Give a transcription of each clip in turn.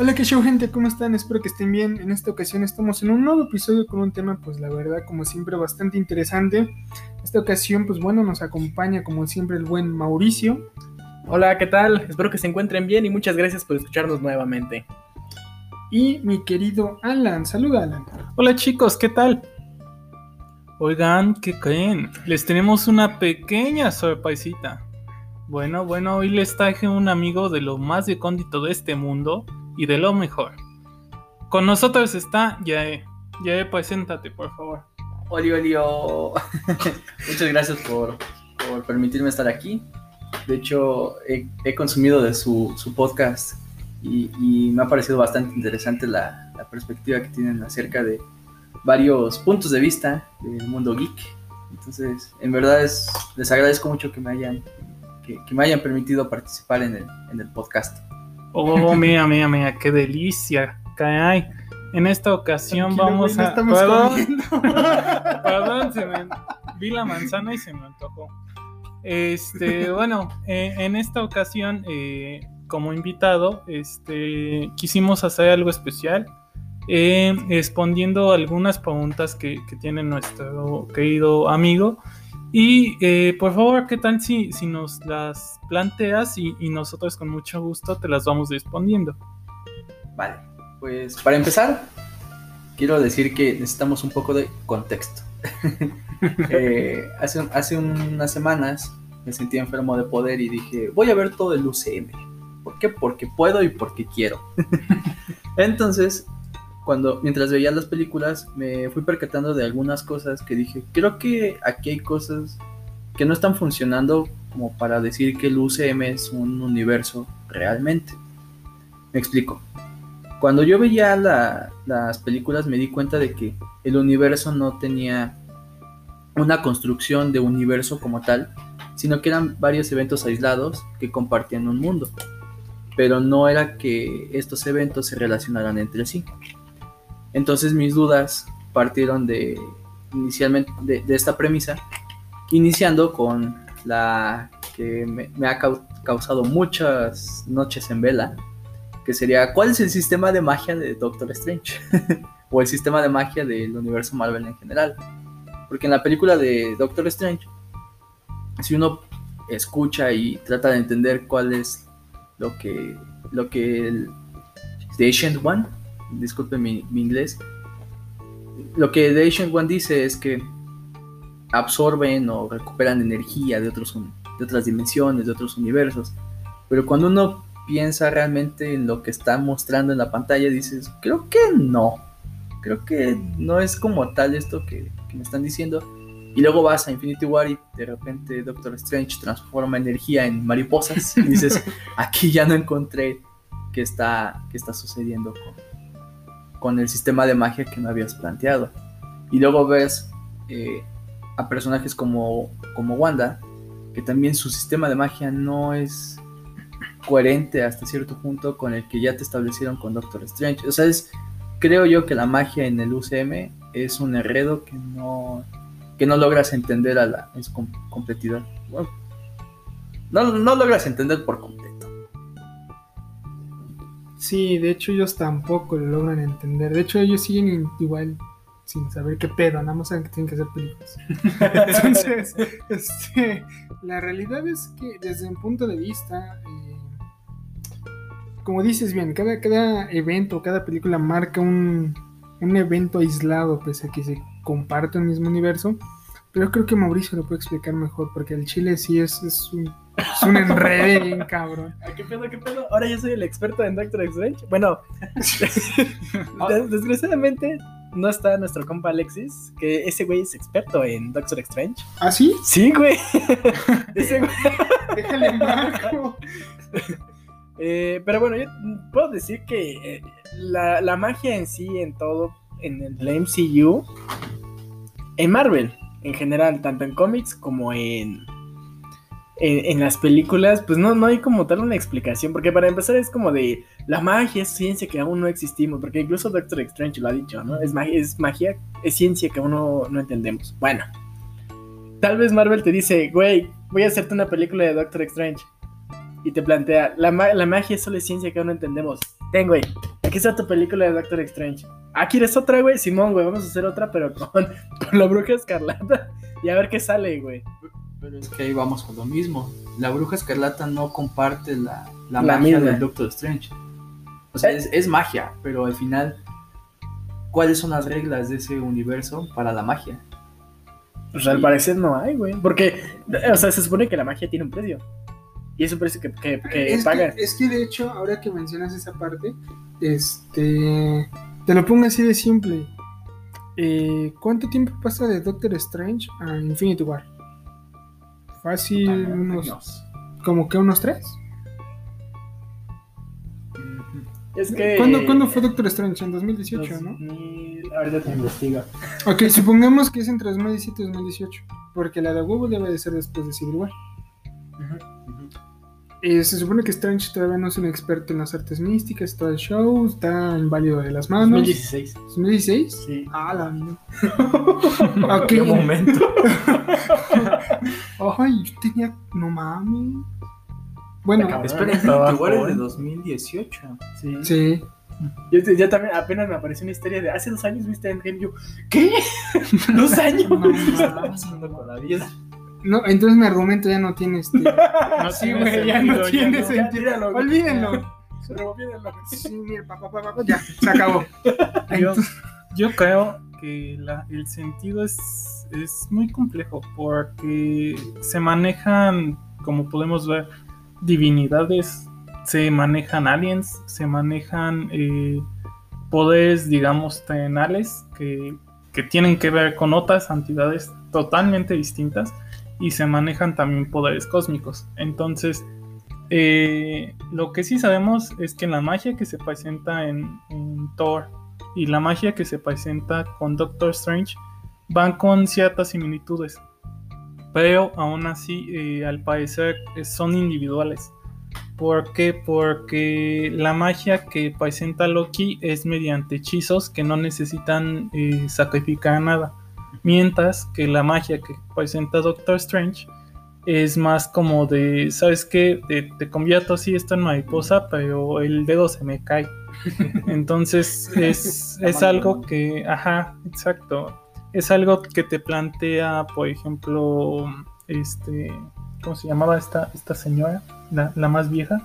Hola, qué show, gente, ¿cómo están? Espero que estén bien. En esta ocasión estamos en un nuevo episodio con un tema, pues la verdad, como siempre, bastante interesante. Esta ocasión, pues bueno, nos acompaña como siempre el buen Mauricio. Hola, ¿qué tal? Espero que se encuentren bien y muchas gracias por escucharnos nuevamente. Y mi querido Alan, saluda Alan. Hola chicos, ¿qué tal? Oigan, ¿qué creen? Les tenemos una pequeña sorpresita. Bueno, bueno, hoy les traje un amigo de lo más recóndito de este mundo y de lo mejor. Con nosotros está Yae. Yae, preséntate, por favor. Oli, oli. Muchas gracias por, por, permitirme estar aquí. De hecho, he, he consumido de su, su podcast y, y, me ha parecido bastante interesante la, la, perspectiva que tienen acerca de varios puntos de vista del mundo geek. Entonces, en verdad es, les agradezco mucho que me hayan, que, que me hayan permitido participar en el, en el podcast. Oh, mira, mira, mira, qué delicia. Caray. En esta ocasión Tranquilo, vamos güey, a. estamos Perdón, perdón, se me... vi la manzana y se me antojó. Este, bueno, eh, en esta ocasión, eh, como invitado, este, quisimos hacer algo especial, eh, respondiendo algunas preguntas que, que tiene nuestro querido amigo. Y eh, por favor, ¿qué tal si, si nos las planteas y, nosotros con mucho gusto te las vamos respondiendo? Vale, pues para empezar, quiero decir que necesitamos un poco de contexto. Eh, hace, hace unas semanas me sentí enfermo de poder y dije, voy a ver todo el UCM. ¿Por qué? Porque puedo y porque quiero. Entonces, cuando mientras veía las películas, me fui percatando de algunas cosas que dije, creo que aquí hay cosas que no están funcionando como para decir que el UCM es un universo realmente. Me explico. Cuando yo veía la, las películas me di cuenta de que el universo no tenía una construcción de universo como tal, sino que eran varios eventos aislados que compartían un mundo. Pero no era que estos eventos se relacionaran entre sí. Entonces mis dudas partieron de inicialmente de, esta premisa, iniciando con la que me, ha cau- causado muchas noches en vela, que sería ¿cuál es el sistema de magia de Doctor Strange? o el sistema de magia del universo Marvel en general. Porque en la película de Doctor Strange, si uno escucha y trata de entender cuál es lo que, lo que el The Ancient One, disculpe mi, mi inglés, lo que The Ancient One dice es que absorben o recuperan energía de, otros, de otras dimensiones, de otros universos. Pero cuando uno piensa realmente en lo que está mostrando en la pantalla, dices, creo que no. Creo que no es como tal esto que, que me están diciendo. Y luego vas a Infinity War y de repente Doctor Strange transforma energía en mariposas. Y dices, aquí ya no encontré qué está, qué está sucediendo con, con el sistema de magia que me habías planteado. Y luego ves eh, a personajes como, como Wanda, que también su sistema de magia no es coherente hasta cierto punto con el que ya te establecieron con Doctor Strange. O sea, es, creo yo que la magia en el UCM es un enredo que no, que no logras entender a la, com- completidad. No, no logras entender por. Sí, de hecho ellos tampoco lo logran entender. De hecho ellos siguen igual sin saber qué pedo, nada más saben que tienen que hacer películas. Entonces, este, la realidad es que desde un punto de vista, eh, como dices bien, cada, cada evento, cada película marca un, un evento aislado, pese a que se comparte el mismo universo. Pero creo que Mauricio lo puede explicar mejor, porque el chile sí es, es un, es un enredo bien cabrón. ¿Qué pedo, qué pedo? Ahora yo soy el experto en Doctor Strange. Bueno, des- desgraciadamente no está nuestro compa Alexis, que ese güey es experto en Doctor Strange. ¿Ah, sí? Sí, güey. ese güey. Déjale marco. Eh, pero bueno, yo puedo decir que eh, la, la magia en sí, en todo, en el MCU, en Marvel, en general, tanto en cómics como en, en, en las películas, pues no, no hay como tal una explicación, porque para empezar es como de, la magia es ciencia que aún no existimos, porque incluso Doctor Strange lo ha dicho, ¿no? Es, magia, es magia, es ciencia que aún no, no entendemos. Bueno, tal vez Marvel te dice, güey, voy a hacerte una película de Doctor Strange y te plantea, la, la magia solo es ciencia que aún no entendemos. Ten, güey. Aquí está tu película de Doctor Strange. Ah, ¿quieres otra, güey? Simón, güey, vamos a hacer otra, pero con, con la bruja escarlata. Y a ver qué sale, güey. Pero es que ahí vamos a lo mismo. La bruja escarlata no comparte la, la, La magia misma. del Doctor Strange. O sea, Eh. es, es magia, pero al final, ¿cuáles son las reglas de ese universo para la magia? Pues al parecer no hay, güey. Porque, o sea, se supone que la magia tiene un precio. Y es un precio que, que, que es, pagan. que, es que de hecho, ahora que mencionas esa parte, este. Te lo pongo así de simple. Eh, ¿Cuánto tiempo pasa de Doctor Strange a Infinity War? Fácil, unos. ¿Como que unos tres? Es que. ¿Cuándo, cuándo fue Doctor Strange? En 2018, ¿no? 2000, Ahorita te investigo. Ok, supongamos que es entre 2017 y 2018. Porque la de huevo debe de ser después de Civil War. Eh, se supone que Strange todavía no es un experto en las artes místicas, todo el show, está inválido de las manos. 2016. ¿2016? Sí. Ah, la vida. ok. ¿Qué momento? Ay, yo tenía. No mames. Bueno. Espera, Estaba War es de joven. 2018. Sí. sí. Yo, yo también apenas me apareció una historia de hace dos años viste Endgame. Yo, ¿qué? ¿Dos años? No ¿Qué está mames. pasando con la vida? No, entonces mi argumento ya no tiene este. No Sí, güey, ya no sentido, tiene no. sentido. Ya, tíralo, güey. Olvídenlo. Olvídenlo. Sí, mira, pa, pa, pa, pa, pa, ya, se acabó. Yo, yo creo que el sentido es, es muy complejo porque se manejan, como podemos ver, divinidades, se manejan aliens, se manejan eh, poderes, digamos, terrenales que, que tienen que ver con otras entidades totalmente distintas y se manejan también poderes cósmicos. Entonces, eh, lo que sí sabemos es que la magia que se presenta en, en Thor y la magia que se presenta con Doctor Strange van con ciertas similitudes. Pero aún así, eh, al parecer, eh, son individuales. ¿Por qué? Porque la magia que presenta Loki es mediante hechizos que no necesitan eh, sacrificar nada. Mientras que la magia que presenta Doctor Strange es más como de, ¿sabes qué? Te, convierto así esto en mariposa, pero el dedo se me cae. Entonces es, es algo que, ajá, exacto. Es algo que te plantea, por ejemplo, este, ¿cómo se llamaba esta, esta señora? La, la más vieja.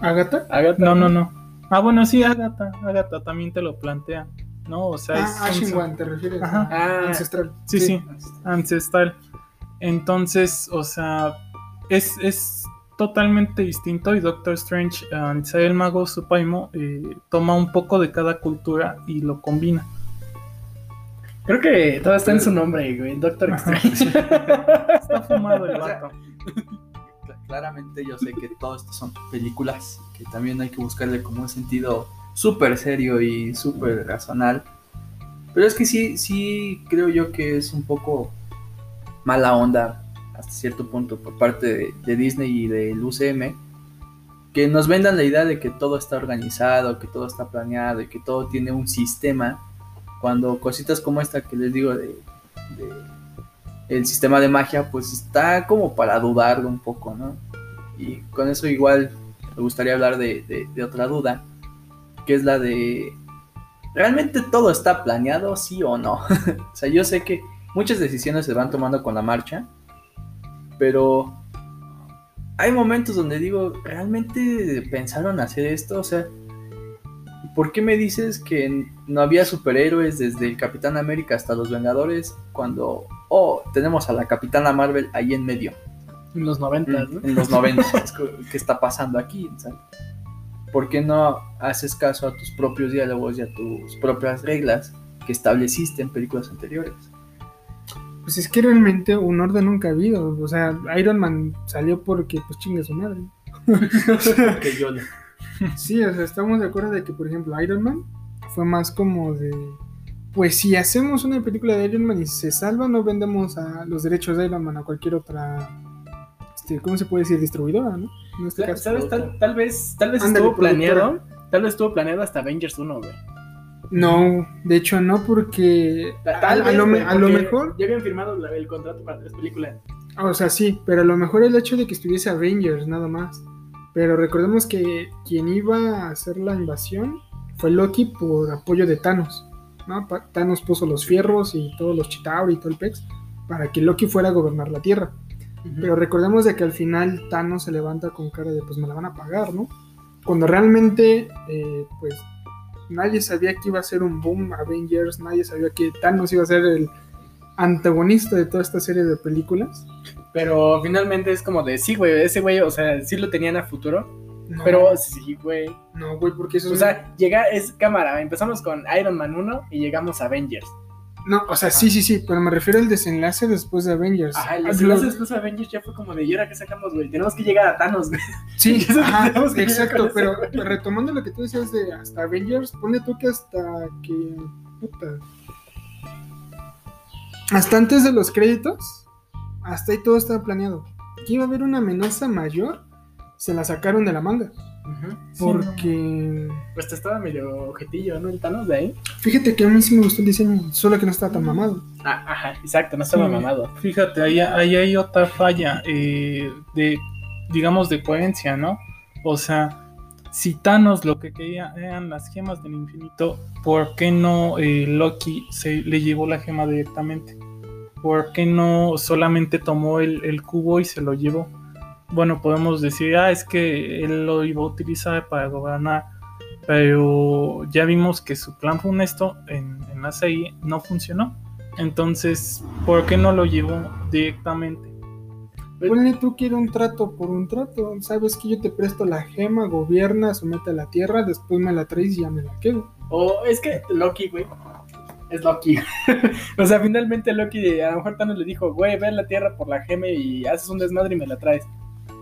¿Agatha? Agatha. No, no, no. Ah, bueno, sí, Agatha. Agatha también te lo plantea. ¿No? O sea, Ah, es- Ashen One, te refieres. Ajá. Ah, Ancestral. Sí, sí, ancestral. Entonces, o sea, es, es totalmente distinto y Doctor Strange, al ser el mago supremo, eh, toma un poco de cada cultura y lo combina. Creo que todo está en su nombre, güey. Doctor. Strange. Está fumado el O sea, vato. Cla- Claramente yo sé que todo esto son películas, que también hay que buscarle como un sentido súper serio y súper razonal. Pero es que sí, sí creo yo que es un poco mala onda hasta cierto punto por parte de, Disney y del UCM, que nos vendan la idea de que todo está organizado, que todo está planeado y que todo tiene un sistema, cuando cositas como esta que les digo de, el sistema de magia, pues está como para dudarlo un poco, ¿no? Y con eso igual me gustaría hablar de- de otra duda, que es la de, ¿realmente todo está planeado, sí o no? o sea, yo sé que muchas decisiones se van tomando con la marcha, pero hay momentos donde digo, ¿realmente pensaron hacer esto? O sea, ¿por qué me dices que no había superhéroes desde el Capitán América hasta los Vengadores cuando, oh, tenemos a la Capitana Marvel ahí en medio? En los noventas, ¿no? en los 90. es co- ¿Qué está pasando aquí? ¿sabes? ¿Por qué no haces caso a tus propios diálogos y a tus propias reglas que estableciste en películas anteriores? Pues es que realmente un orden nunca ha habido. O sea, Iron Man salió porque, pues chinga su madre. Que yo Sí, o sea, estamos de acuerdo de que, por ejemplo, Iron Man fue más como de. Pues si hacemos una película de Iron Man y se salva, no vendemos a los derechos de Iron Man a cualquier otra. Este, ¿Cómo se puede decir? Distribuidora, ¿no? En este caso. ¿Sabes? Tal, tal vez, tal vez estuvo planeado. Tal vez estuvo planeado hasta Avengers 1, güey. No, de hecho no, porque. a- Tal a, vez, lo, mejor. Ya habían firmado la- el contrato para tres películas. O sea, sí, pero a lo mejor el hecho de que estuviese Avengers nada más. Pero recordemos que quien iba a hacer la invasión fue Loki por apoyo de Thanos. ¿no? Thanos puso los fierros y todos los Chitauri y todo el Pex para que Loki fuera a gobernar la Tierra. Pero recordemos de que al final Thanos se levanta con cara de pues me la van a pagar, ¿no? Cuando realmente eh, pues nadie sabía que iba a ser un boom Avengers, nadie sabía que Thanos iba a ser el antagonista de toda esta serie de películas. Pero finalmente es como de, sí, güey, ese güey, o sea, sí lo tenían a futuro. No, Pero sí, güey. no, güey, porque eso O es- sea, llega, es cámara. Empezamos con Iron Man 1 y llegamos a Avengers. No, o sea, sí, sí, sí, pero me refiero al desenlace después de Avengers. Ajá, el Ah, desenlace lo- después de Avengers ya fue como de, ¿y ahora qué sacamos, güey? Tenemos que llegar a Thanos, güey. Sí, ajá, exacto, ese pero güey. retomando lo que tú decías de hasta Avengers, ponle tú que hasta que. Puta. Hasta antes de los créditos, hasta ahí todo estaba planeado. Que iba a haber una amenaza mayor, se la sacaron de la manga. Porque. Pues te estaba medio objetillo, ¿no? El Thanos de ahí. Fíjate que a mí sí me gustó el diseño, solo que no estaba tan mamado. Ah, ajá, exacto, no estaba Sí. mamado. Fíjate, ahí, ahí hay otra falla eh, de, digamos, de coherencia, ¿no? O sea, si Thanos lo que quería eran las gemas del infinito, ¿por qué no eh, Loki se le llevó la gema directamente? ¿Por qué no solamente tomó el, el cubo y se lo llevó? Bueno, podemos decir, ah, es que él lo iba a utilizar para gobernar, pero ya vimos que su plan funesto en, en la serie no funcionó. Entonces, ¿por qué no lo llevó directamente? Ponle tú que era un trato por un trato. Sabes que yo te presto la gema, gobierna, somete a la tierra, después me la traes y ya me la quedo. O es que Loki, güey. Es Loki. o sea, finalmente Loki, a lo mejor Thanos le dijo, güey, ve a la tierra por la gema y haces un desmadre y me la traes.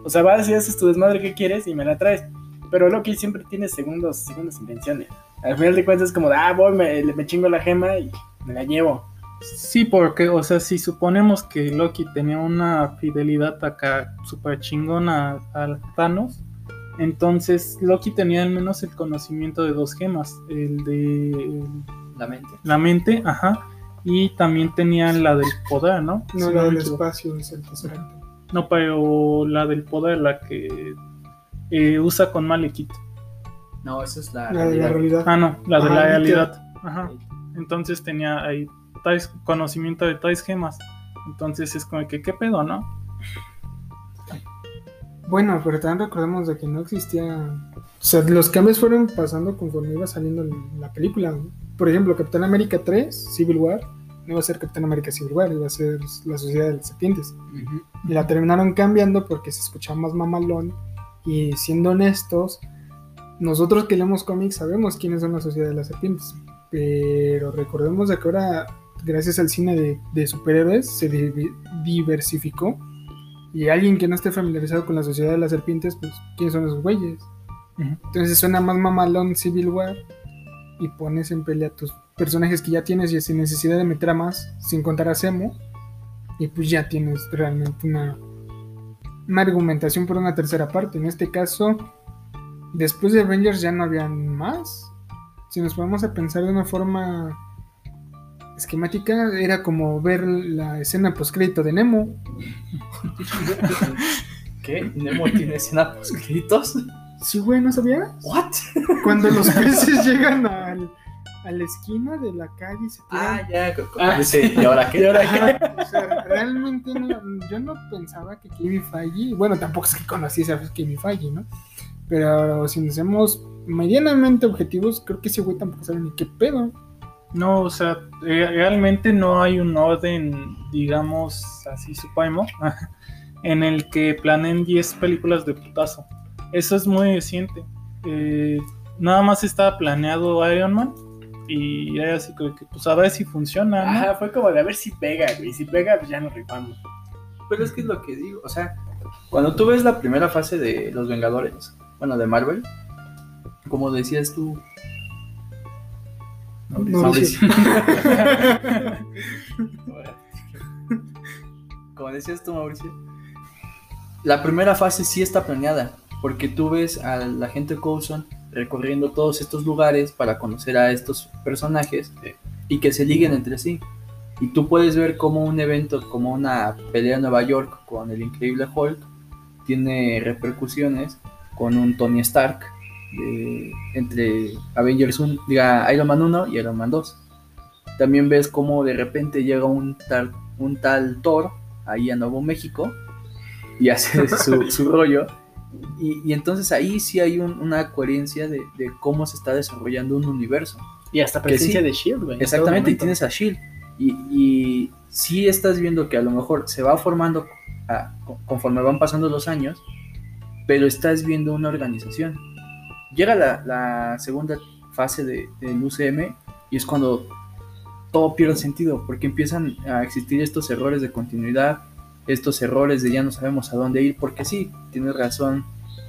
O sea, vas y haces tu desmadre que quieres y me la traes. Pero Loki siempre tiene segundos, segundas intenciones. Al final de cuentas es como, de, ah, voy, me, me chingo la gema y me la llevo. Sí, porque, o sea, si suponemos que Loki tenía una fidelidad acá súper chingona a Thanos, entonces Loki tenía al menos el conocimiento de dos gemas, el de La mente. la mente, ajá, y también tenía la del poder, ¿no? No, Si la del espacio es el acto. No, pero la del poder, la que eh, usa con Malekith. No, esa es la, La de la realidad. Ah, no, la de Ajá, la literal. realidad. Ajá. Entonces tenía ahí tales, conocimiento de tales gemas. Entonces es como que, ¿qué pedo, no? Bueno, pero también recordemos de que no existía. O sea, los cambios fueron pasando conforme iba saliendo la película. ¿no? Por ejemplo, Capitán América 3, Civil War, iba a ser Capitán América Civil War, iba a ser la Sociedad de las Serpientes. Ujú. Y la terminaron cambiando porque se escuchaba más mamalón. Y siendo honestos, nosotros que leemos cómics sabemos quiénes son la Sociedad de las Serpientes. Pero recordemos de que ahora, gracias al cine de, de superhéroes, se di- diversificó. Y alguien que no esté familiarizado con la Sociedad de las Serpientes, pues, ¿quiénes son esos güeyes? Ujú. Entonces suena más mamalón Civil War y pones en pelea a tus personajes que ya tienes y sin necesidad de meter a más, sin contar a Zemo. Y pues ya tienes realmente una, una argumentación por una tercera parte. En este caso, después de Avengers ya no habían más. Si nos ponemos a pensar de una forma esquemática, era como ver la escena postcrédito de Nemo. ¿Qué? ¿Nemo tiene escena post créditos? Sí, güey, ¿no sabías? ¿What? Cuando los peces llegan al- a la esquina de la calle y se tiran. Ah, ya. Ah, dice, ¿Y ahora ¿Y qué? ahora o sea, realmente no- yo no pensaba que Kevin Feige, bueno, tampoco es que conociese a Kevin Feige, ¿no? Pero si nos hacemos medianamente objetivos, creo que ese güey tampoco sabe ni qué pedo. No, o sea, realmente no hay un orden, digamos, así suponemos, en el que planeen 10 películas de putazo. Eso es muy reciente. Eh, nada más estaba planeado Iron Man y era así como que, pues a ver si funciona, ¿no? Ajá, fue como de a ver si pega, güey. Si pega, pues ya nos rifamos. Pero es que es lo que digo. O sea, cuando tú ves la primera fase de Los Vengadores, bueno, de Marvel, como decías tú. Mauricio. como decías tú, Mauricio. La primera fase sí está planeada, porque tú ves a la gente Coulson recorriendo todos estos lugares para conocer a estos personajes y que se liguen entre sí. Y tú puedes ver como un evento, como una pelea en Nueva York con el increíble Hulk, tiene repercusiones con un Tony Stark de- entre Avengers 1, diga Iron Man 1 y Iron Man 2. También ves cómo de repente llega un tal, un tal Thor ahí a Nuevo México y hace su, su rollo. Y, y entonces ahí sí hay un- una coherencia de, de cómo se está desarrollando un universo. Y hasta presencia sí. de Shield, güey. en Exactamente, y tienes a Shield. Y, y sí estás viendo que a lo mejor se va formando a- conforme van pasando los años, pero estás viendo una organización. Llega la, la segunda fase de- del UCM y es cuando todo pierde sentido, porque empiezan a existir estos errores de continuidad, estos errores de ya no sabemos a dónde ir, porque sí, tienes razón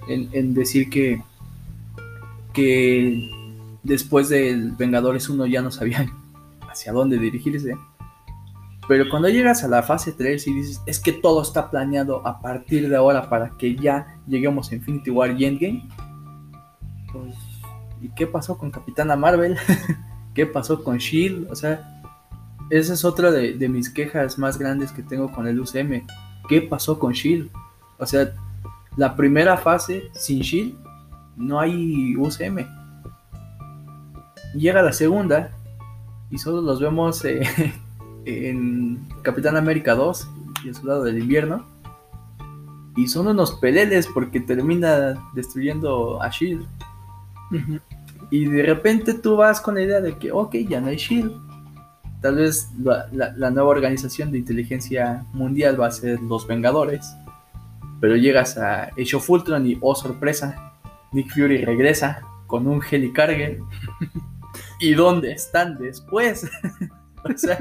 en, decir que, que después del Vengadores 1 ya no sabían hacia dónde dirigirse. Pero cuando llegas a la fase 3 y dices, es que todo está planeado a partir de ahora para que ya lleguemos a Infinity War y Endgame, pues, ¿y qué pasó con Capitana Marvel? ¿Qué pasó con Shield? O sea, esa es otra de, de mis quejas más grandes que tengo con el UCM. ¿Qué pasó con Shield? O sea, la primera fase sin Shield no hay UCM. Llega la segunda y solo los vemos eh, en Capitán América 2 y el Soldado del Invierno. Y son unos peleles porque termina destruyendo a Shield. Y de repente tú vas con la idea de que, ok, ya no hay Shield. Tal vez la, la- la nueva organización de inteligencia mundial va a ser los Vengadores. Pero llegas a Age of Ultron y, oh sorpresa, Nick Fury regresa con un Helicarrier. ¿Y dónde están después? o sea,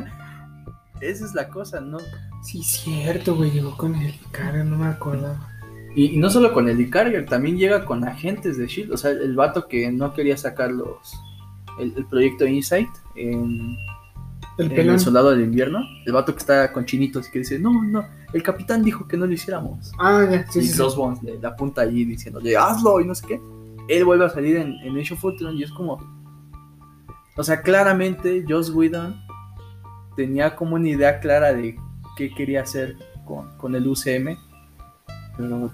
esa es la cosa, ¿no? Sí, cierto, güey. Llegó con el cara, no me acordaba. Y, y no solo con Helicarrier, también llega con agentes de Shield. O sea, el vato que no quería sacar los el, el proyecto Insight en, El pelón. El Soldado del Invierno. El vato que está con chinitos y que dice, no, no, el capitán dijo que no lo hiciéramos. Ah, ya, sí, y sí, sí. Crossbones le, le apunta allí diciéndole, hazlo y no sé qué. Él vuelve a salir en, en Age of Ultron y es como... O sea, claramente Joss Whedon tenía como una idea clara de qué quería hacer con, con el UCM, pero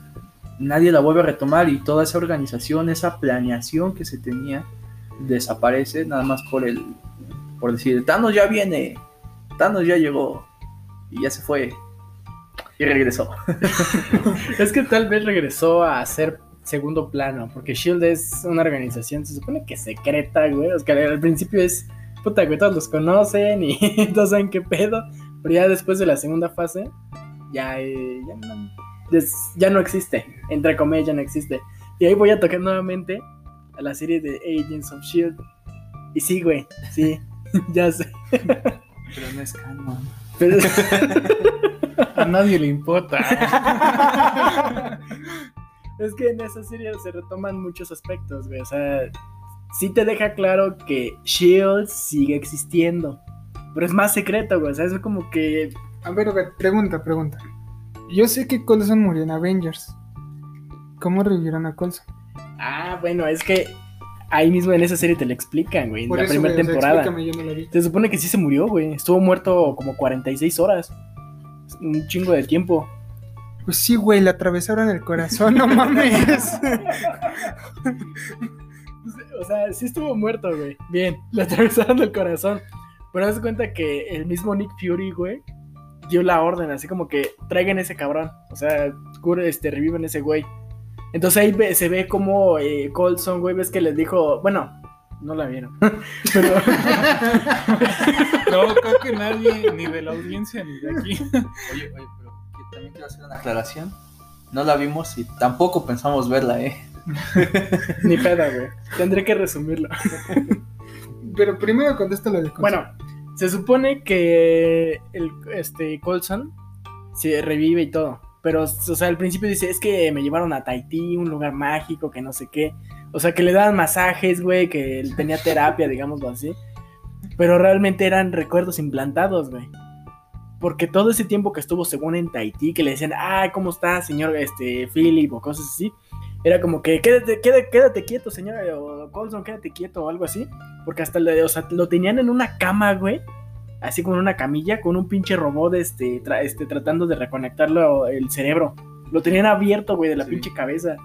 nadie la vuelve a retomar y toda esa organización, esa planeación que se tenía, desaparece nada más por el por decir, Thanos ya viene, Thanos ya llegó y ya se fue y regresó. Es que tal vez regresó a ser segundo plano, porque Shield es una organización, se supone que secreta, güey. Sea, que al principio es, puta, güey, todos los conocen y todos saben qué pedo. Pero ya después de la segunda fase, ya, eh, ya, no, ya no existe. Entre comillas, ya no existe. Y ahí voy a tocar nuevamente a la serie de Agents of Shield. Y sí, güey, sí, ya sé. Pero no es canon. Pero- A nadie le importa. Es que en esa serie se retoman muchos aspectos, güey. O sea, sí te deja claro que Shield sigue existiendo. Pero es más secreto, güey. O sea, es como que. A ver, a ver, pregunta, pregunta. Yo sé que Coulson murió en Avengers. ¿Cómo revivieron a Coulson? Ah, bueno, es que ahí mismo en esa serie te lo explican, güey. En Por la eso, primera güey, o sea, temporada. explícame, yo no la vi. Se supone que sí se murió, güey. Estuvo muerto como 46 horas. Un chingo de tiempo. Pues sí, güey, le atravesaron el corazón, no mames. O sea, sí estuvo muerto, güey. Bien, le atravesaron el corazón. Pero haz de cuenta que el mismo Nick Fury, güey, dio la orden, así como que traigan ese cabrón. O sea, cure, este, reviven ese güey. Entonces ahí ve- se ve como eh, Colson, güey, ves que les dijo, bueno, no la vieron. Pero No, creo que nadie, ni de la audiencia ni de aquí. Oye, oye, pero que también quiero hacer una aclaración. No la vimos y tampoco pensamos verla, ¿eh? ni peda, güey. Tendré que resumirlo. Pero primero contesta lo de Coulson. Bueno, se supone que el este Colson se revive y todo. Pero, o sea, al principio dice, es que me llevaron a Tahití, un lugar mágico, que no sé qué. O sea, que le daban masajes, güey, que él tenía terapia, digámoslo así. Pero realmente eran recuerdos implantados, güey. Porque todo ese tiempo que estuvo según en Tahití, que le decían, ah, ¿cómo está, señor este, Philip? O cosas así. Era como que, quédate, quédate, quédate quieto, señor, o Colson, quédate quieto, o algo así. Porque hasta lo tenían en una cama, güey. Así como en una camilla, con un pinche robot este, tra- este, tratando de reconectarlo el cerebro. Lo tenían abierto, güey, de la Sí. pinche cabeza.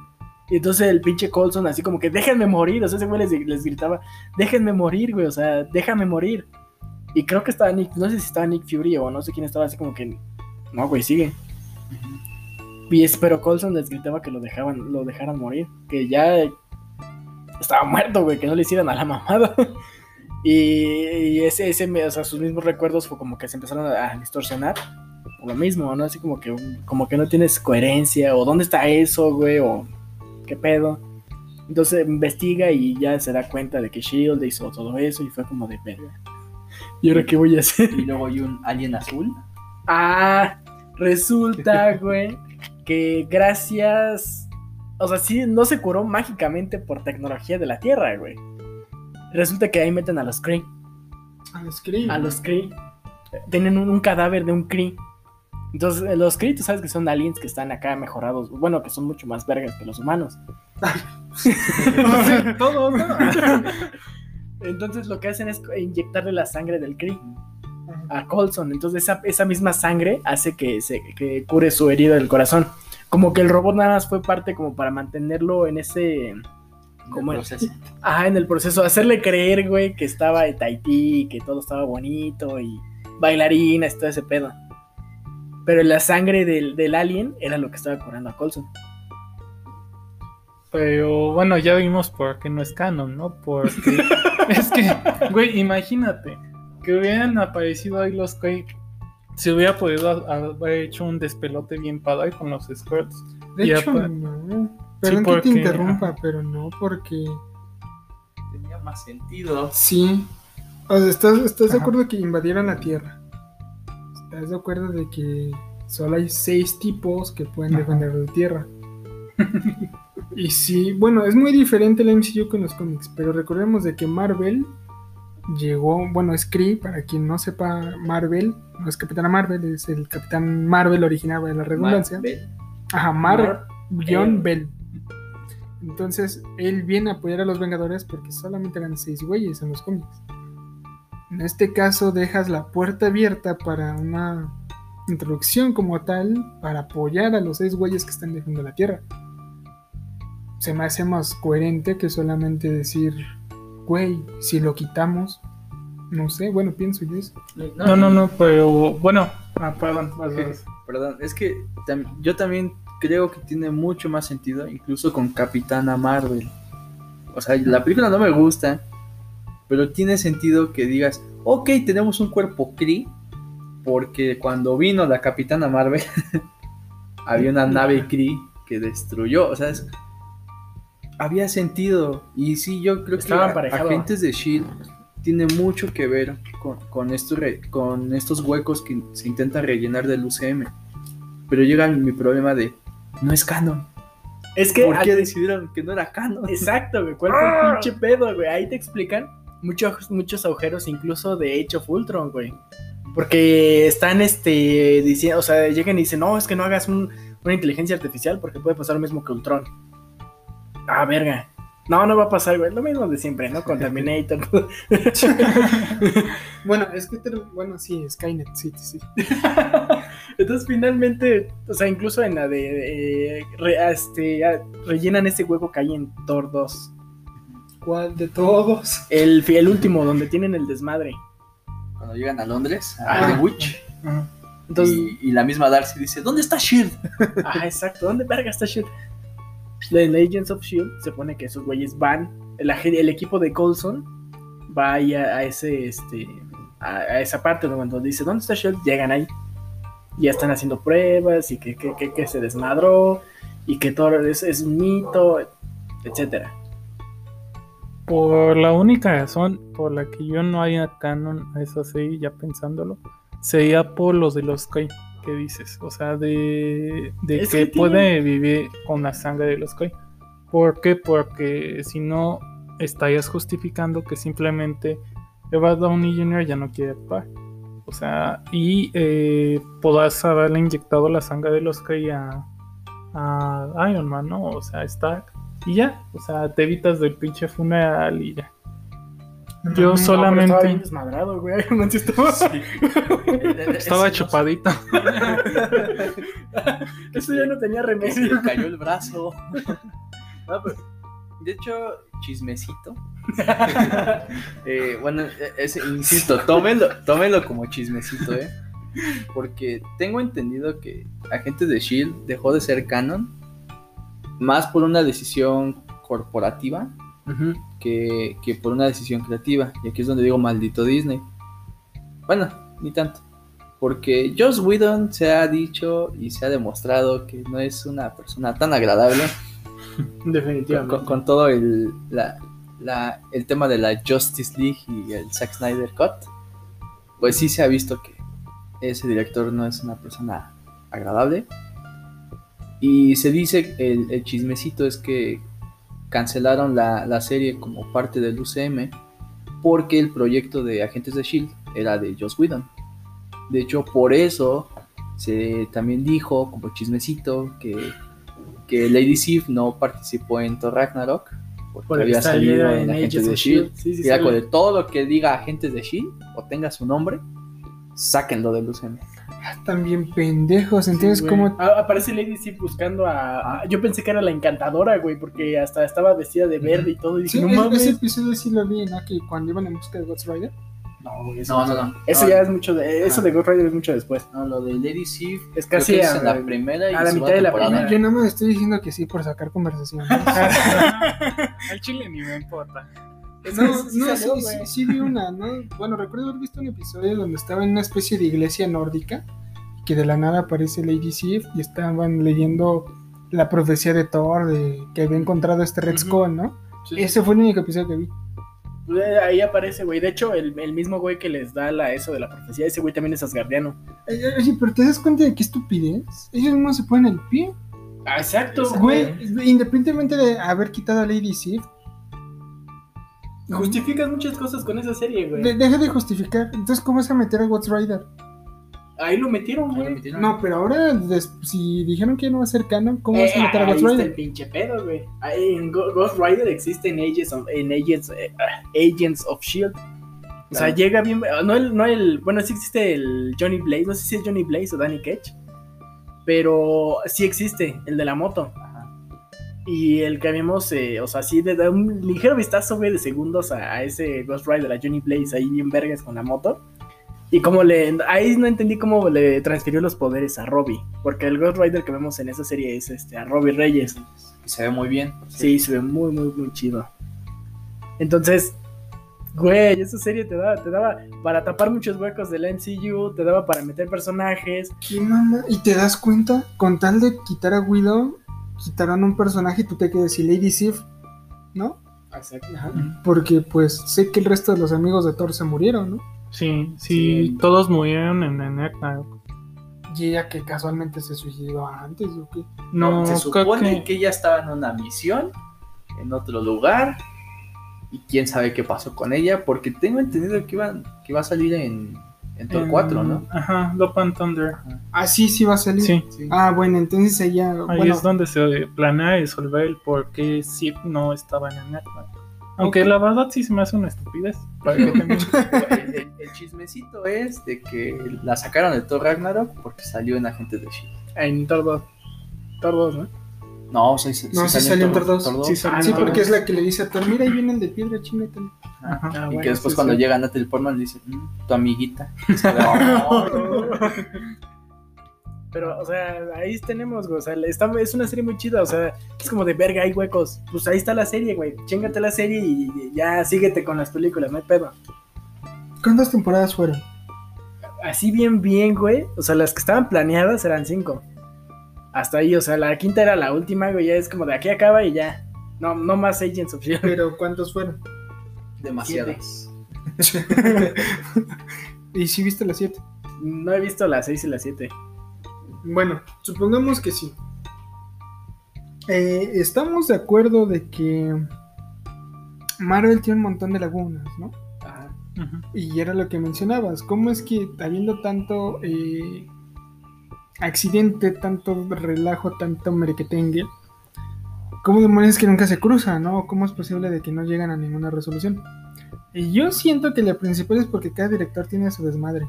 Y entonces el pinche Colson así como que déjenme morir, o sea, ese güey les, les gritaba, déjenme morir, güey, o sea, déjame morir. Y creo que estaba Nick, no sé si estaba Nick Fury o no sé quién estaba así como que, no, güey, sigue. Y es, pero Colson les gritaba que lo dejaban, lo dejaran morir, que ya estaba muerto, güey, que no le hicieran a la mamada. Y, y ese, ese, o sea, sus mismos recuerdos fue como que se empezaron a, distorsionar. Por lo mismo, ¿no? Así como que, como que no tienes coherencia, o dónde está eso, güey, o qué pedo. Entonces investiga y ya se da cuenta de que Shield hizo todo eso y fue como de verga. ¿Y ahora qué voy a hacer? Y luego hay un alien azul. Ah, resulta, güey, que gracias. O sea, sí, no se curó mágicamente por tecnología de la Tierra, güey. Resulta que ahí meten a los Kree. A los Kree. A los Kree. Tienen un, un cadáver de un Kree. Entonces, eh, los Kree, tú sabes que son aliens que están acá mejorados. Bueno, que son mucho más vergas que los humanos. Todo, ¿no? Entonces, lo que hacen es inyectarle la sangre del Kree a Colson. Entonces, esa, esa misma sangre hace que, se, que cure su herida del corazón. Como que el robot nada más fue parte como para mantenerlo en ese. Como el en- proceso. Ajá, en el proceso, hacerle creer, güey, que estaba de Tahití, que todo estaba bonito y bailarinas y todo ese pedo. Pero la sangre del, del alien era lo que estaba curando a Colson. Pero bueno, ya vimos por qué no es canon, ¿no? Porque es que, güey, imagínate que hubieran aparecido ahí los que se hubiera podido haber hecho un despelote bien padre con los skirts. De Y hecho, no. Perdón que porque- te interrumpa, pero no, porque Tenía más sentido. sí. O sea, ¿estás, estás de acuerdo que invadieron la Tierra? ¿Estás de acuerdo de que solo hay seis tipos que pueden Ajá. defender la Tierra? y sí, bueno, es muy diferente el MCU con los cómics, pero recordemos de que Marvel llegó, bueno, es Kree, para quien no sepa Marvel, no es Capitana Marvel, es el Capitán Marvel original de la redundancia. Marvel. Ajá, Mar, Mar- John. Bell. Entonces, él viene a apoyar a los Vengadores porque solamente eran seis güeyes en los cómics. En este caso, dejas la puerta abierta para una introducción como tal para apoyar a los seis güeyes que están defendiendo la Tierra. Se me hace más coherente que solamente decir, güey, si lo quitamos, no sé, bueno, pienso yo eso. No, no, no, pero bueno, ah, perdón, vas, vas. Perdón, es que tam- yo también creo que tiene mucho más sentido, incluso con Capitana Marvel. O sea, la película no me gusta, pero tiene sentido que digas, ok, tenemos un cuerpo Kree, porque cuando vino la Capitana Marvel, había una nave Kree que destruyó, o sea, es- había sentido. Y sí, yo creo Estaba que. Agentes de Shield tiene mucho que ver con, con, estos re- con estos huecos que se intentan rellenar del UCM. Pero llega mi problema de, no es canon. Es que. ¿Por qué decidieron que no era canon? Exacto, güey. ¿Cuál fue el pinche pedo, güey? Ahí te explican muchos, muchos agujeros, incluso de hecho Fultron, güey. Porque están este diciendo, o sea, llegan y dicen, no, es que no hagas un- una inteligencia artificial porque puede pasar lo mismo que Ultron. Ah, verga. No, no va a pasar, güey. Lo mismo de siempre, ¿no? Con Terminator. Bueno, es que, bueno, sí, Skynet, sí, sí. Entonces, finalmente, o sea, incluso en la de. de, re- este, ah, rellenan ese hueco que hay en Thor 2. ¿Cuál de todos? El, el último, donde tienen el desmadre. Cuando llegan a Londres, Ah. a The Witch. Entonces, y, y la misma Darcy dice, ¿dónde está Shield? Ah, exacto. ¿Dónde verga está Shield? En Agents of Shield se pone que esos güeyes van. El, el equipo de Coulson va ahí a, a ese, este, a, a esa parte donde cuando dice ¿dónde está Shield? Llegan ahí. Ya están haciendo pruebas y que, que, que- que se desmadró y que todo es, es un mito, etcétera. Por la única razón por la que yo no haya canon a esa serie, ya pensándolo, sería por los de los Kai que dices. O sea, de, de Es que, tiene- puede vivir con la sangre de los Kai. ¿Por qué? Porque si no, estarías justificando que simplemente Eva Downey Jr. ya no quiere actuar. O sea, y eh, podrás haberle inyectado la sangre de los Kai a, a Iron Man, ¿no? O sea, Stark. Y ya, o sea, te evitas del pinche funeral y ya. Yo No, solamente Estaba bien desmadrado, güey. Iron Man sí estaba- estaba no- chupadito. Eso ya no tenía remedio. cayó el brazo. No, pero, de hecho, chismecito. Eh, bueno, es- insisto, tómenlo, tómenlo como chismecito, ¿eh? Porque tengo entendido que Agentes de Shield dejó de ser canon más por una decisión corporativa que, que por una decisión creativa. Y aquí es donde digo maldito Disney. Bueno, ni tanto. Porque Joss Whedon se ha dicho y se ha demostrado que no es una persona tan agradable Definitivamente. con- con todo el, la- el tema de la Justice League y el Zack Snyder Cut. Pues sí se ha visto que ese director no es una persona agradable. Y se dice, el, el chismecito es que cancelaron la, la serie como parte del UCM porque el proyecto de Agentes de Shield era de Joss Whedon. De hecho, por eso se también dijo como chismecito que, que Lady Sif no participó en Thor Ragnarok porque Por había salido en Agentes de Shield. Sí, sí, con el- todo lo que diga Agentes de Shield E o tenga su nombre, sáquenlo del UCM. También pendejos. Entonces, Sí, ¿cómo aparece Lady Sif buscando a, a- Yo pensé que era la encantadora, güey, porque hasta estaba vestida de verde y todo. Y dije, Sí, no es- mames. ese episodio sí lo vi, ¿no? Que cuando iban en busca de Ghost Rider. No, güey, No, no, no. Eso No, ya es mucho de. Eso Ah. de Ghost Rider es mucho después. No, lo de Lady Sif Es creo casi es a, en la primera y a la mitad de la primera. Yo no me estoy diciendo que sí por sacar conversación. Al chile ni me importa. No, sí no, sí, sí, sí vi una, ¿no? Bueno, recuerdo haber visto un episodio donde estaba en una especie de iglesia nórdica, que de la nada aparece Lady Sif y estaban leyendo la profecía de Thor, de que había encontrado este Red. Skull, ¿no? Ese fue el único episodio que vi. Eh, Ahí aparece, güey. De hecho, el, el mismo güey que les da la eso de la profecía, ese güey también es asgardiano. Eh, Oye, pero ¿te das cuenta de qué estupidez? Ellos no se ponen el pie. Ah, exacto, Güey, independientemente de haber quitado a Lady Sif, Justificas muchas cosas con esa serie, güey. de- deja de justificar. Entonces, ¿cómo vas a meter a Ghost Rider? Ahí lo metieron, lo güey. metieron. No, pero ahora, si dijeron que no va a ser canon, ¿cómo vas a Eh, meter a ahí Ghost está el Rider? pinche pedo, güey. Ahí En Ghost Rider existen Agents of, en Agents, eh, ah, Agents of Shield. O sea, llega bien. No el, no el. Bueno, sí existe el Johnny Blaze. No sé si es Johnny Blaze o Danny Cage. Pero sí existe, el de la moto. Ajá. Y el que habíamos, eh, o sea, sí, de, de un ligero vistazo, güey, de segundos a, a ese Ghost Rider, a Johnny Blaze, ahí bien vergas con la moto. Y como le. Ahí no entendí cómo le transfirió los poderes a Robbie. Porque el Ghost Rider que vemos en esa serie es este, a Robbie Reyes. Y se ve muy bien. Sí, se ve muy, muy, muy chido. Entonces, güey, esa serie te daba, te daba para tapar muchos huecos del MCU, te daba para meter personajes. ¿Qué mamá? ¿Y te das cuenta? Con tal de quitar a Widow, quitaron un personaje y tú te quedas y Lady Sif, ¿no? Porque pues sé que el resto de los amigos de Thor se murieron, ¿no? Sí, sí, Sí. todos murieron en el Ragnarok. Y ella que casualmente se suicidó antes, ¿o qué? No, se supone que... que... ella estaba en una misión en otro lugar y quién sabe qué pasó con ella porque tengo entendido que iba, que iba a salir en, en Thor en- 4, ¿no? Ajá, Love and Thunder. Ah, sí, sí va a salir. Sí, Sí. Ah, bueno, entonces ella, ahí bueno, es donde se planea resolver el por qué Sif no estaba en el Ragnarok. Aunque la verdad sí se me hace una estupidez. Para que también... el, el- el chismecito es de que la sacaron de Thor Ragnarok porque salió en Agentes de Shield. En Thor 2. Thor 2, ¿no? No, sí, sí, No, sí salió en Thor 2. Sí salió sí, Thor porque es 2. la que le dice a Thor, mira, ahí viene el de piedra, chingate. Ajá. Ah, y bueno, que después sí, cuando sí. llega Natalie Portman le dice, "Mm, tu amiguita. Pero, o sea, ahí tenemos, güey. O sea, está- es una serie muy chida. O sea, es como de verga, hay huecos. Pues ahí está la serie, güey. Chingate la serie y ya síguete con las películas, no hay pedo. ¿Cuántas temporadas fueron? Así bien, bien, güey. O sea, las que estaban planeadas eran cinco. Hasta ahí, o sea, la quinta era la última, güey. Ya es como de aquí acaba y ya. No, no más Agents of Shield. Pero ¿cuántos fueron? Demasiadas. y si viste las siete. No he visto las seis y las siete. Bueno, supongamos que sí. Eh, estamos de acuerdo de que Marvel tiene un montón de lagunas, ¿no? Ajá. Y era lo que mencionabas. ¿Cómo es que habiendo tanto eh, accidente, tanto relajo, tanto merequetengue, cómo demonios que nunca se cruzan, ¿no? ¿Cómo es posible de que no llegan a ninguna resolución? Y yo siento que la principal es porque cada director tiene su desmadre,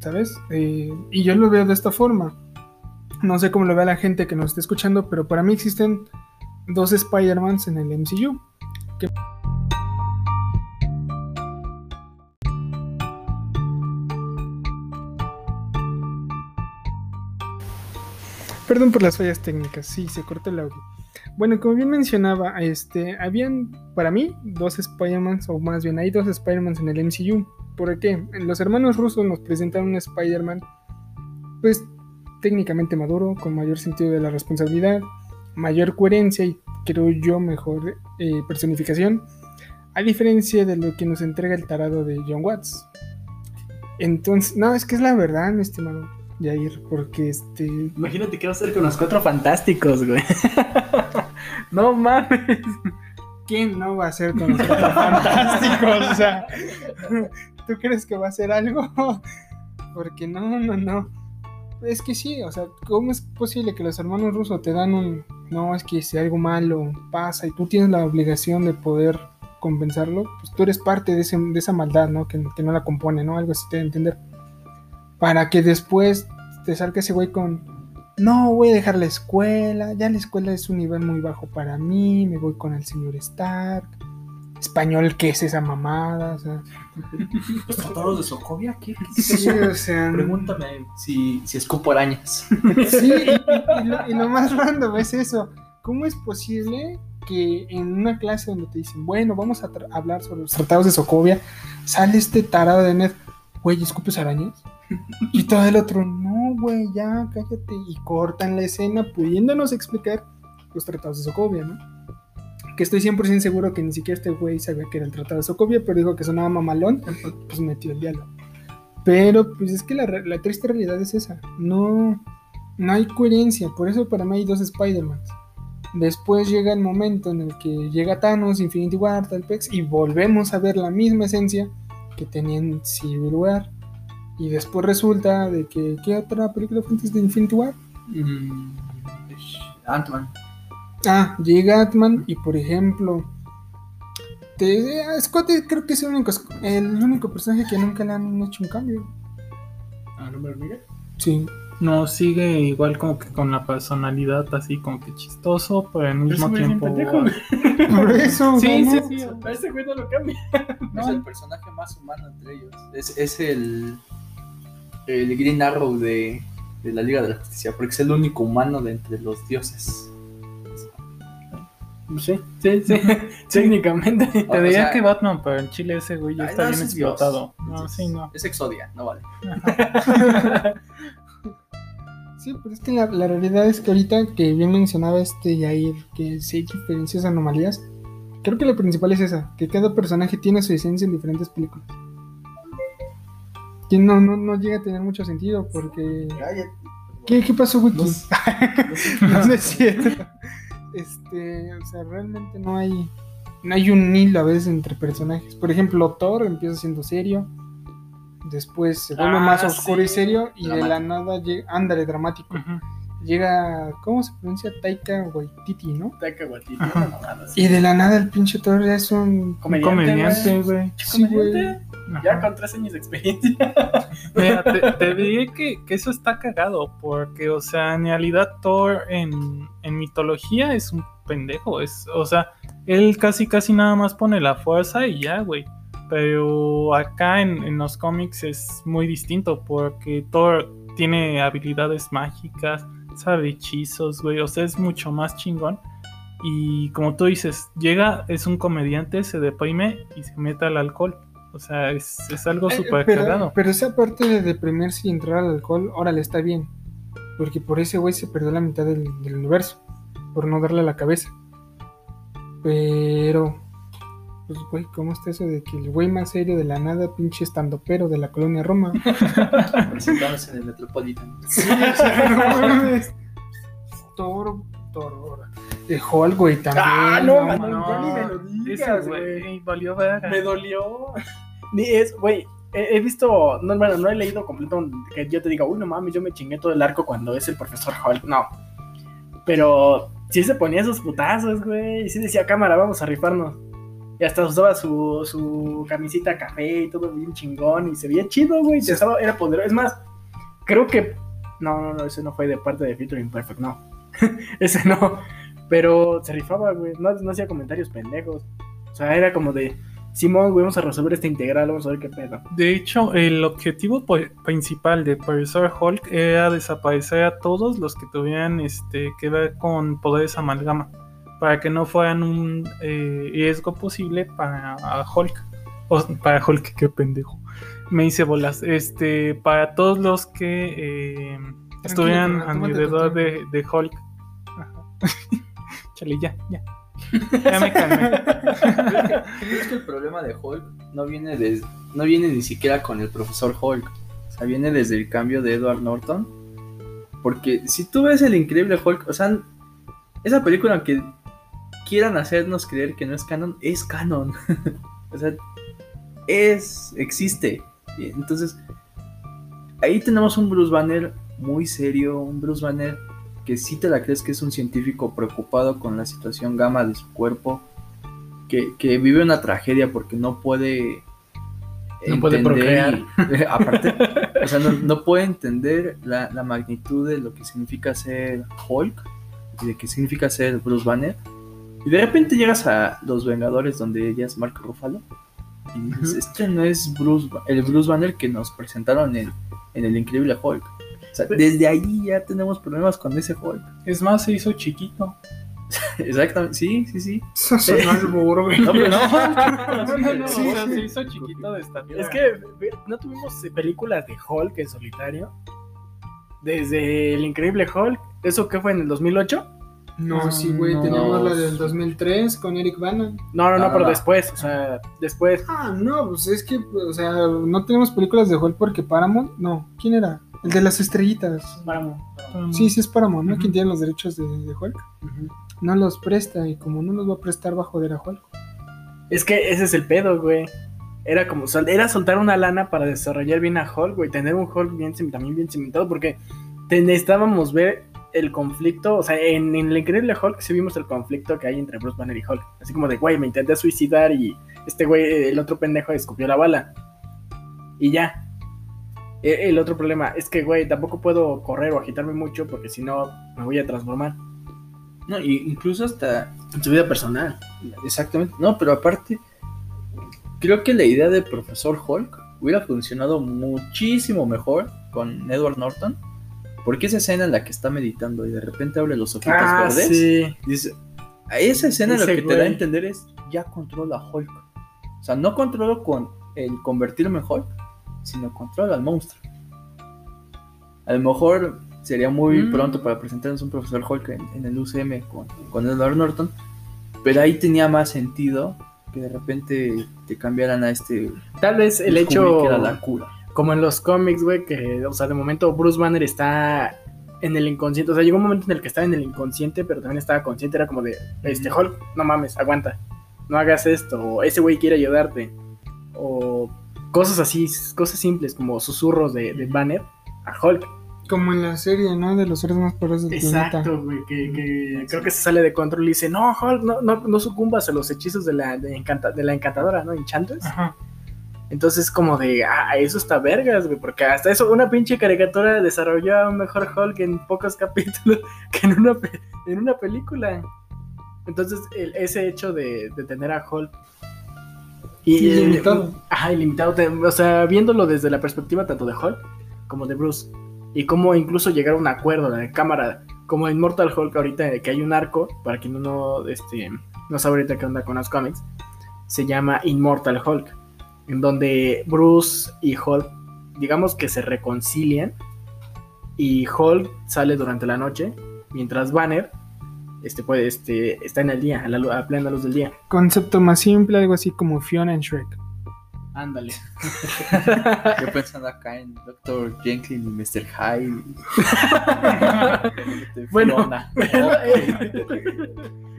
¿sabes? Eh, y yo lo veo de esta forma. No sé cómo lo vea la gente que nos está escuchando, pero para mí existen dos Spider-Mans en el MCU. Perdón por las fallas técnicas, sí, se cortó el audio. Bueno, como bien mencionaba, este, habían para mí dos Spider-Mans, o más bien hay dos Spider-Mans en el MCU. ¿Por qué? Los hermanos rusos nos presentaron un Spider-Man, pues técnicamente maduro, con mayor sentido de la responsabilidad, mayor coherencia y creo yo mejor eh, personificación, a diferencia de lo que nos entrega el tarado de John Watts. Entonces, no, es que es la verdad, mi estimado Jair, porque este... Imagínate qué va a hacer con los cuatro fantásticos, güey. no mames. ¿Quién no va a ser con los Cuatro fantásticos? O sea, ¿tú crees que va a ser algo? Porque no, no, no. Es que sí, o sea, ¿cómo es posible que los hermanos rusos te dan un... No, es que si algo malo pasa y tú tienes la obligación de poder compensarlo, pues tú eres parte de, ese- de esa maldad, ¿no? Que, que no la compone, ¿no? Algo así te a entender. Para que después te salga ese güey con... No, voy a dejar la escuela, ya la escuela es un nivel muy bajo para mí, me voy con el señor Stark. Español, ¿qué es esa mamada? O sea, ¿Los tratados de Sokovia? ¿Qué? sí, o sea, Pregúntame si, si escupo arañas. Sí, y, lo, y lo más random es eso. ¿Cómo es posible que en una clase donde te dicen, bueno, vamos a hablar sobre los tratados de Sokovia, sale este tarado de Ned, güey, ¿escupes arañas? Y todo el otro, no, güey, ya, cállate. Y cortan la escena pudiéndonos explicar los tratados de Sokovia, ¿no? Que estoy 100% seguro que ni siquiera este güey sabía que era el tratado de Sokovia, pero dijo que sonaba mamalón, pues metió el diálogo. Pero pues es que la, la triste realidad es esa. No, no hay coherencia. Por eso para mí hay dos Spider-Man. Después llega el momento en el que llega Thanos, Infinity War, Talpex, y volvemos a ver la misma esencia que tenía en Civil War. Y después resulta de que, ¿qué otra película fue antes de Infinity War? Mm, Ant-Man. Ah, llega Atman y por ejemplo, te, a Scott creo que es el único, el único personaje que nunca le han hecho un cambio. ¿A nombre hormiga? Sí. No, sigue igual como que con la personalidad así como que chistoso, pero al mismo tiempo... Por eso. Sí, ¿no? sí, sí. A ese güey no lo cambia. Es el personaje más humano entre ellos. Es, es el, el Green Arrow de, de la Liga de la Justicia, porque es el único humano de entre los dioses. Sí, sí, sí. Técnicamente. Te O diría sea- que Batman, pero en Chile ese güey ya Ay, está no, bien Dios. explotado. No, Es- sí, no. Es Exodia, no vale. Sí, pero es que la, la realidad es que ahorita que bien mencionaba este Yair, que sí hay diferencias, anomalías, creo que la principal es esa, que cada personaje tiene su esencia en diferentes películas. Que no, no, no llega a tener mucho sentido porque... ¿Qué, qué pasó, Wiki? No No, no es cierto. Este, o sea, realmente no hay, no hay un hilo a veces entre personajes. Por ejemplo, Thor empieza siendo serio, después se vuelve Ah, más oscuro y serio, y de la nada llega, ándale, dramático. Llega, ¿cómo se pronuncia? Taika Waititi, ¿no? Una mamada así. Y de la nada el pinche Thor ya es un... Comediante, güey. Sí, güey. Ajá. Ya con tres años de experiencia. Mira, te, te diré que, que eso está cagado, porque, o sea, en realidad Thor en, en mitología es un pendejo, es, o sea, él casi casi nada más pone la fuerza y ya, güey. Pero acá en, en los cómics es muy distinto, porque Thor tiene habilidades mágicas, sabe hechizos, güey, o sea, es mucho más chingón. Y como tú dices, llega, es un comediante, se deprime y se mete al alcohol. O sea, es, es algo Eh, súper pero, cagado. pero esa parte de deprimirse y entrar al alcohol, órale, está bien. Porque por ese güey se perdió la mitad del, del universo. Por no darle a la cabeza. Pero... Pues, güey, ¿cómo está eso de que el güey más serio de la nada, pinche estandopero de la colonia Roma? Presentándose en el Metropolitan. Sí, o sea, no mames. Toro, Toro. De Hulk, güey, también. Ah, no, no, mano, no. ya ni me lo digas, güey. Me dolió. Es, güey. He, visto, no, bueno, no he leído completo que yo te diga, uy, no mames, yo me chingué todo el arco cuando es el profesor Hulk. No. Pero sí se ponía esos putazos, güey. Y sí decía, cámara, vamos a rifarnos. Y hasta usaba su, su camisita café y todo bien chingón. Y se veía chido, güey. Sí. Estaba- Era poderoso. Es más, creo que. No, no, no, ese no fue de parte de Future Imperfect, no. ese no. Pero se rifaba, güey. No, no hacía comentarios pendejos. O sea, era como de, Simón, güey, vamos a resolver esta integral, vamos a ver qué pedo. De hecho, el objetivo principal de Profesor Hulk era desaparecer a todos los que tuvieran este, que ver con poderes amalgama, para que no fueran un eh, riesgo posible para a Hulk. O, para Hulk, qué pendejo. Me hice bolas. Este, para todos los que eh, estuvieran alrededor de, de Hulk. Ajá. Chale, ya, ya. Ya me calmé. ¿Crees que el problema de Hulk no viene, de, no viene ni siquiera con el profesor Hulk? O sea, viene desde el cambio de Edward Norton. Porque si tú ves el increíble Hulk, o sea, esa película, aunque quieran hacernos creer que no es canon, es canon. o sea, es, existe. Entonces, ahí tenemos un Bruce Banner muy serio, un Bruce Banner que sí te la crees que es un científico preocupado con la situación gamma de su cuerpo, que, que vive una tragedia porque no puede No puede entender y- aparte, o sea, no, no puede entender la, la magnitud de lo que significa ser Hulk y de qué significa ser Bruce Banner. Y de repente llegas a Los Vengadores donde ella es Mark Ruffalo. Y dices, este no es Bruce, el Bruce Banner que nos presentaron en, en el Increíble Hulk. O sea, desde ahí ya tenemos problemas con ese Hulk. Es más, se hizo chiquito. Exactamente, sí, sí, sí. Eso albur, güey. No, pero no. No, no, no, Sí, o sea, sí. se hizo chiquito de estatura. Es que no tuvimos películas de Hulk en solitario. Desde el increíble Hulk. ¿Eso qué fue en el 2008? No, sí, güey, No. tenemos la del 2003 con Eric Bana. No, no, no, Ah, pero no. después. O sea, después. Ah, no, pues es que, o sea, no tenemos películas de Hulk porque Paramount, no, ¿quién era? El de las estrellitas. Mm. Sí, sí es Paramount, ¿no? Ujú. ¿Quién tiene los derechos de, de Hulk? No los presta y como no los va a prestar, va a joder a Hulk. Es que ese es el pedo, güey. Era como sol- era soltar una lana para desarrollar bien a Hulk, güey. Tener un Hulk bien, también bien cimentado. Porque te- necesitábamos ver el conflicto. O sea, en, en el increíble Hulk sí vimos el conflicto que hay entre Bruce Banner y Hulk. Así como de, güey, me intenté suicidar y este güey, el otro pendejo, escupió la bala. Y ya. E- El otro problema es que, güey, tampoco puedo correr o agitarme mucho porque si no me voy a transformar. No, y incluso hasta En su vida personal. Exactamente. No, pero aparte, creo que la idea de Profesor Hulk hubiera funcionado muchísimo mejor con Edward Norton. Porque esa escena en la que está meditando y de repente abre los ojitos Ah, verdes, sí. dice, a esa escena lo que te da a güey. entender es, ya controla a Hulk. O sea, no controlo con el convertirme en Hulk, sino controla al monstruo. A lo mejor sería muy Mm. pronto para presentarnos un Profesor Hulk en, en el UCM con, con Edward Norton, pero ahí tenía más sentido que de repente te cambiaran a este Tal vez el hecho, que era la cura. como en los cómics, güey, que, o sea, de momento Bruce Banner está en el inconsciente. O sea, llegó un momento en el que estaba en el inconsciente, pero también estaba consciente. Era como de, este Hulk, no mames, aguanta, no hagas esto. O ese güey quiere ayudarte. O cosas así, cosas simples, como susurros de, de Banner a Hulk. Como en la serie, ¿no? De los seres más poderosos del. Exacto, güey, que, que creo que se sale de control y dice, no, Hulk, no, no, no sucumbas a los hechizos de la, de encanta- de la encantadora, ¿no? Enchantress. Ajá. Entonces, como de, ah, eso está vergas, güey, porque hasta eso, una pinche caricatura desarrolló a un mejor Hulk en pocos capítulos que en una, en una película. Entonces, el- ese hecho de, de tener a Hulk. Ilimitado. Ajá, ilimitado. o sea, viéndolo desde la perspectiva tanto de Hulk como de Bruce. Y cómo incluso llegar a un acuerdo de cámara. Como en Mortal Hulk ahorita, que hay un arco, para quien no, este, no sabe ahorita qué onda con los cómics, se llama Immortal Hulk. En donde Bruce y Hulk, digamos que se reconcilian. Y Hulk sale durante la noche, mientras Banner este, puede, este, está en el día, a, la, a plena luz del día. Concepto más simple, algo así como Fiona en Shrek. Ándale. Yo pensando acá en Dr. Jenkins y Mr. Hyde. Bueno, Fiona.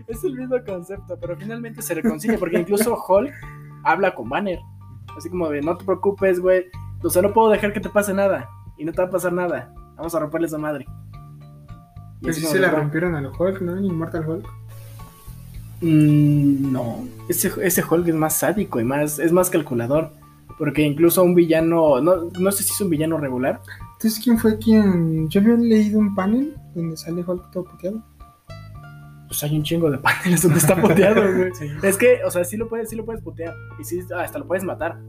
es el mismo concepto, pero finalmente se reconcilia porque incluso Hulk habla con Banner. Así como de, no te preocupes, güey. O sea, no puedo dejar que te pase nada. Y no te va a pasar nada. Vamos a romperle esa madre. Y sí como se la rompieron al Hulk, ¿no? En Immortal Hulk. Mm, no. Ese, ese Hulk es más sádico y más, es más calculador. Porque incluso un villano, no, no sé si es un villano regular. Entonces, ¿quién fue quien...? Yo había leído un panel donde sale Hulk todo puteado. pues hay un chingo de paneles donde está puteado, güey. Es que, o sea, sí lo puedes, sí lo puedes putear. Y sí, hasta lo puedes matar.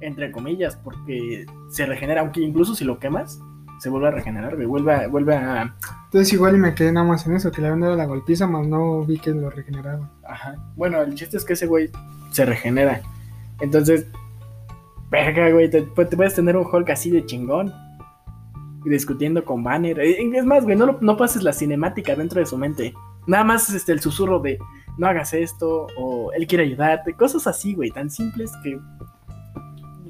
Entre comillas, porque se regenera, aunque incluso si lo quemas, se vuelve a regenerar, güey. Vuelve a, vuelve a. Entonces igual y me quedé nada más en eso, que le habían dado la golpiza, más no vi que lo regeneraba. Ajá. Bueno, el chiste es que ese güey se regenera. Entonces, verga, güey, te, te puedes tener un Hulk así de chingón. Discutiendo con Banner. Eh, Es más, güey, no, lo- no pases la cinemática dentro de su mente. Nada más este, el susurro de no hagas esto, o él quiere ayudarte. Cosas así, güey, tan simples que.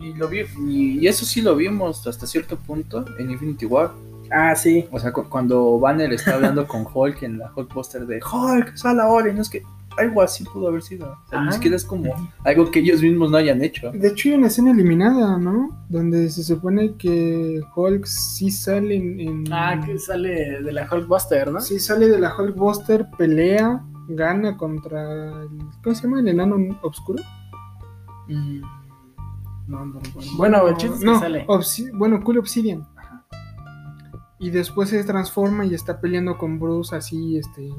Y, lo vi, y, y eso sí lo vimos hasta cierto punto en Infinity War. Ah, sí. O sea, cu- cuando Banner está hablando con Hulk en la Hulk Poster de Hulk, sal ahora, y no es que algo así pudo haber sido. O sea, ni Ajá. siquiera es como algo que ellos mismos no hayan hecho. De hecho hay una escena eliminada, ¿no? Donde se supone que Hulk sí sale en... en- Ah, que sale de la Hulkbuster, ¿no? Sí sale de la Hulkbuster, pelea, gana contra el... ¿Cómo se llama? El enano oscuro. Mm, No, no recuerdo. Bueno, el chiste es que no, sale. Bueno, Cool Obsidian. Y después se transforma y está peleando con Bruce así, este,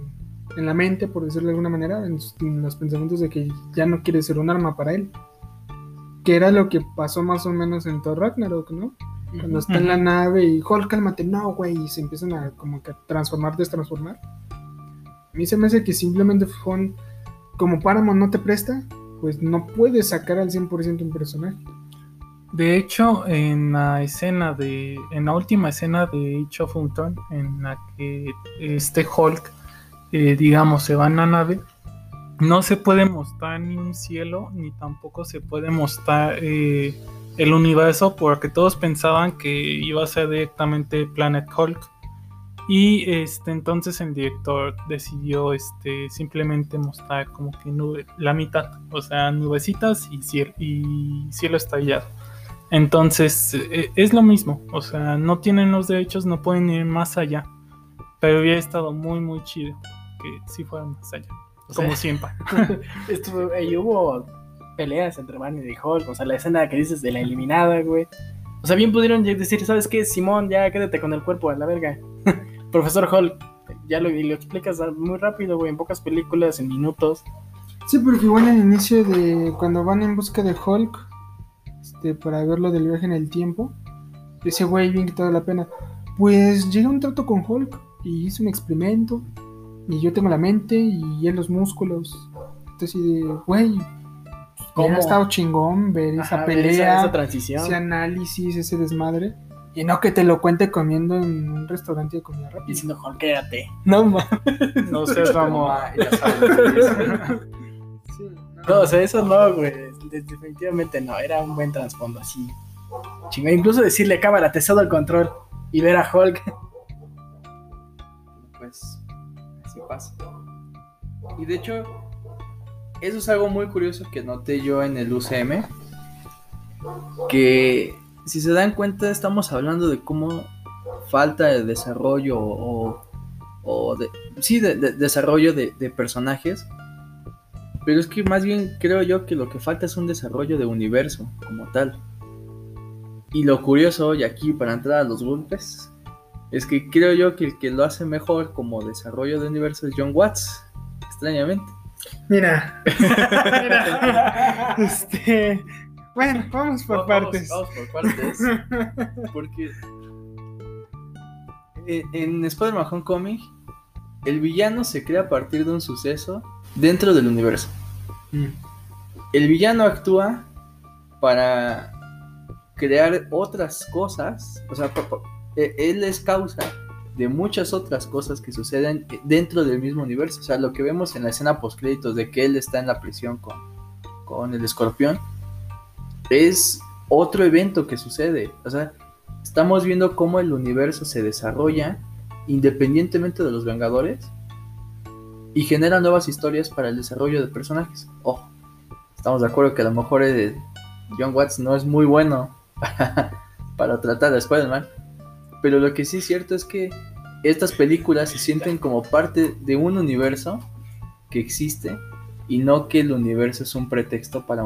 en la mente, por decirlo de alguna manera, en, sus- en los pensamientos de que ya no quiere ser un arma para él. Que era lo que pasó más o menos en Thor Ragnarok, ¿no? Cuando está en la nave y Hulk, cálmate, no, güey, y se empiezan a como que a transformar, destransformar. A mí se me hace que simplemente fue un- como Paramount no te presta, pues no puedes sacar al 100% un personaje. De hecho, en la escena de. En la última escena de Age of Ultron, en la que este Hulk, eh, digamos, se va en la nave, no se puede mostrar ni un cielo, ni tampoco se puede mostrar eh, el universo, porque todos pensaban que iba a ser directamente Planet Hulk. Y este entonces el director decidió este simplemente mostrar como que nube, la mitad, o sea, nubecitas y cielo, y cielo estrellado. Entonces, eh, es lo mismo. O sea, no tienen los derechos, no pueden ir más allá. Pero hubiera estado muy, muy chido que sí fueran más allá. O sea, Como siempre. Estuvo, y hubo peleas entre Banner y Hulk. O sea, la escena que dices de la eliminada, güey. O sea, bien pudieron ya decir, ¿sabes qué? Simón, ya quédate con el cuerpo a la verga. Profesor Hulk, ya lo, y lo explicas muy rápido, güey, en pocas películas, en minutos. Sí, porque igual al inicio de cuando van en busca de Hulk, este, para ver lo del viaje en el tiempo, ese güey bien que toda la pena. Pues llega un trato con Hulk y hizo un experimento y yo tengo la mente y él los músculos. Entonces, de, güey, ¿Cómo? ha estado chingón ver esa Ajá, pelea, Esa, esa transición. ese análisis, ese desmadre. Y no que te lo cuente comiendo en un restaurante de comida rápida. Diciendo, Hulk, quédate. No mames. No sé, Ramo. Ah, ya sabes. Sí, No, o sea, eso no, güey. De- Definitivamente no. Era un buen trasfondo así. Chingón. Incluso decirle, cámara, te cedo el control. Y ver a Hulk. pues así pasa. Y de hecho, eso es algo muy curioso que noté yo en el UCM. Que si se dan cuenta, estamos hablando de cómo falta de desarrollo o, o de, sí, de, de- desarrollo de, de personajes. Pero es que más bien creo yo que lo que falta es un desarrollo de universo como tal. Y lo curioso, y aquí para entrar a los golpes, es que creo yo que el que lo hace mejor como desarrollo de universo es John Watts, extrañamente. Mira. Mira. Este. Bueno, vamos por Vamos- partes. Vamos, por partes. Porque en, en Spider-Man Homecoming, el villano se crea a partir de un suceso dentro del universo. Mm. El villano actúa para crear otras cosas, o sea, e- él es causa de muchas otras cosas que suceden dentro del mismo universo. O sea, lo que vemos en la escena post créditos de que él está en la prisión con, con el escorpión es otro evento que sucede. O sea, estamos viendo cómo el universo se desarrolla independientemente de los Vengadores y genera nuevas historias para el desarrollo de personajes. Ojo, estamos de acuerdo que a lo mejor eh, John Watts no es muy bueno para, tratar a Spider-Man, pero lo que sí es cierto es que estas películas se sienten como parte de un universo que existe y no que el universo es un pretexto para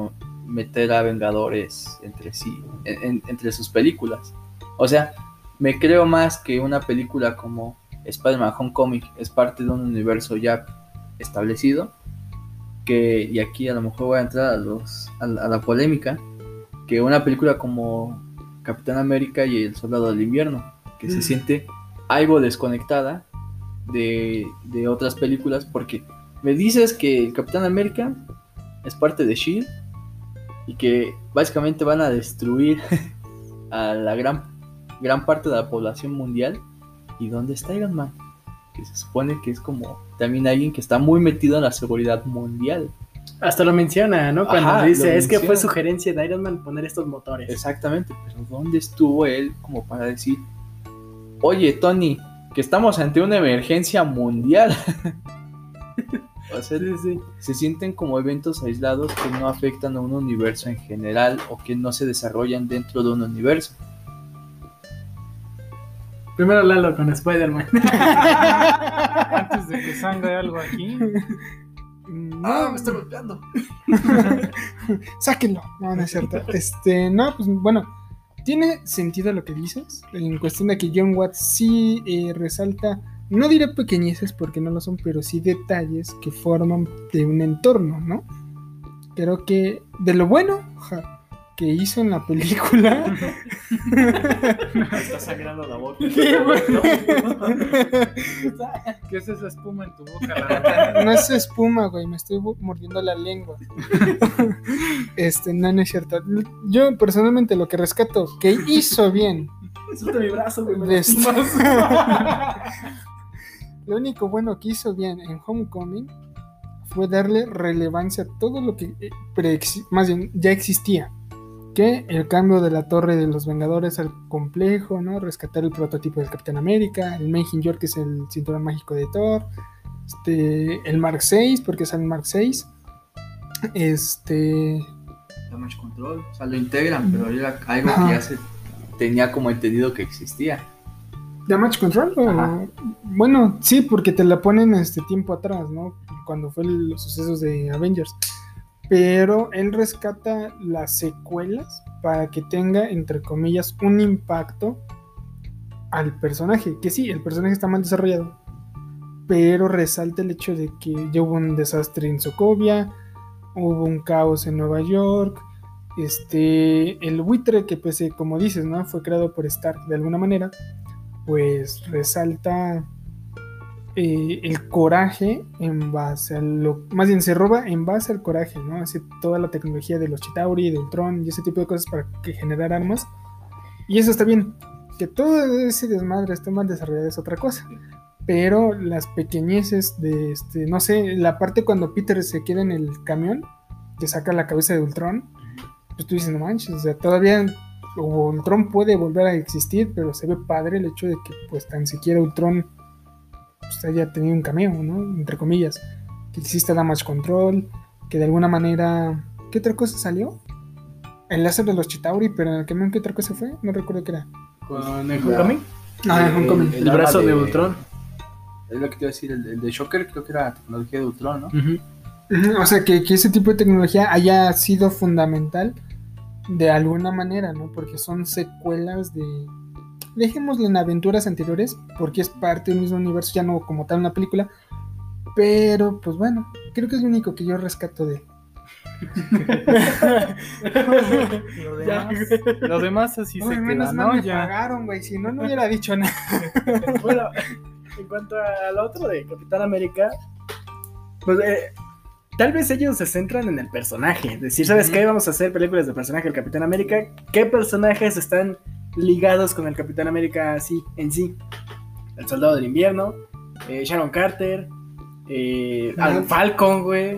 meter a Vengadores entre sí, en- entre sus películas. O sea, me creo más que una película como Spider-Man Homecoming es parte de un universo ya establecido que, y aquí a lo mejor voy a entrar a, los, a, la, a la polémica, que una película como Capitán América y el Soldado del Invierno, que se siente algo desconectada de, de otras películas, porque me dices que el Capitán América es parte de Shield y que básicamente van a destruir a la gran, gran parte de la población mundial. ¿Y dónde está Iron Man? Que se supone que es como también alguien que está muy metido en la seguridad mundial. Hasta lo menciona, ¿no? Cuando Ajá, dice, es que fue sugerencia de Iron Man poner estos motores. Exactamente, pero ¿dónde estuvo él como para decir, oye Tony, que estamos ante una emergencia mundial? o sea, Sí, sí. se sienten como eventos aislados que no afectan a un universo en general o que no se desarrollan dentro de un universo. Primero Lalo con Spider-Man. Antes de que sangre algo aquí. No, golpeando. sáquenlo. No, no es cierto. Este, no, pues bueno, tiene sentido lo que dices. En cuestión de que John Watts sí eh, resalta, no diré pequeñeces porque no lo son, pero sí detalles que forman de un entorno, ¿no? Creo que de lo bueno ja, que hizo en la película. Está sangrando la boca. ¿Qué, es esa espuma en tu boca? la verdad? No es espuma, güey, me estoy mordiendo la lengua. Este, no, no es cierto. Yo personalmente lo que rescato, que hizo bien, Suelta mi brazo, güey. me lo único bueno que hizo bien en Homecoming fue darle relevancia a todo lo que eh, más bien ya existía. Que el cambio de la torre de los Vengadores al complejo, ¿no? Rescatar el prototipo del Capitán América, el Main York que es el cinturón mágico de Thor, este, el Mark 6, porque es el Mark 6. Este. Damage control. O sea, lo integran, pero era algo Ajá. que ya se tenía como entendido que existía. ¿Damage Control? o-. Bueno, sí, porque te la ponen este tiempo atrás, ¿no? Cuando fue el- los sucesos de Avengers. Pero él rescata las secuelas para que tenga, entre comillas, un impacto al personaje. Que sí, el personaje está mal desarrollado. Pero resalta el hecho de que ya hubo un desastre en Sokovia, hubo un caos en Nueva York. Este, el buitre que pese, como dices, ¿no? Fue creado por Stark de alguna manera pues resalta eh, el coraje en base a lo. Más bien se roba en base al coraje, ¿no? Hace toda la tecnología de los Chitauri, de Ultron y ese tipo de cosas para que generar armas. Y eso está bien. Que todo ese desmadre esté mal desarrollado es otra cosa. Pero las pequeñeces de este. No sé, la parte cuando Peter se queda en el camión, que saca la cabeza de Ultron. Pues tú dices, no manches, o sea, todavía Ultron puede volver a existir, pero se ve padre el hecho de que pues tan siquiera Ultron pues, haya tenido un cameo, ¿no? Entre comillas. Que exista Damage Control, que de alguna manera... ¿Qué otra cosa salió? El láser de los Chitauri, pero en el camión ¿qué otra cosa fue? No recuerdo qué era. Con el Homecoming. Ah, en Homecoming. El brazo de Ultron. Es lo que te iba a decir, el, el de Shocker creo que era tecnología de Ultron, ¿no? O sea, que, que ese tipo de tecnología haya sido fundamental de alguna manera, ¿no? Porque son secuelas de... Dejémoslo en aventuras anteriores, porque es parte del mismo universo, ya no como tal una película. Pero, pues bueno, creo que es lo único que yo rescato de. Lo demás, lo demás así se Uy, queda, menos ¿no? mal me Ya. pagaron, güey, si no, no hubiera dicho nada. Bueno, en cuanto al otro de Capitán América, pues eh, tal vez ellos se centran en el personaje. Decir, ¿sabes qué? Vamos a hacer películas de personaje del Capitán América. ¿Qué personajes están ligados con el Capitán América así, en sí? El Soldado del Invierno, eh, Sharon Carter, eh, al Falcon, güey,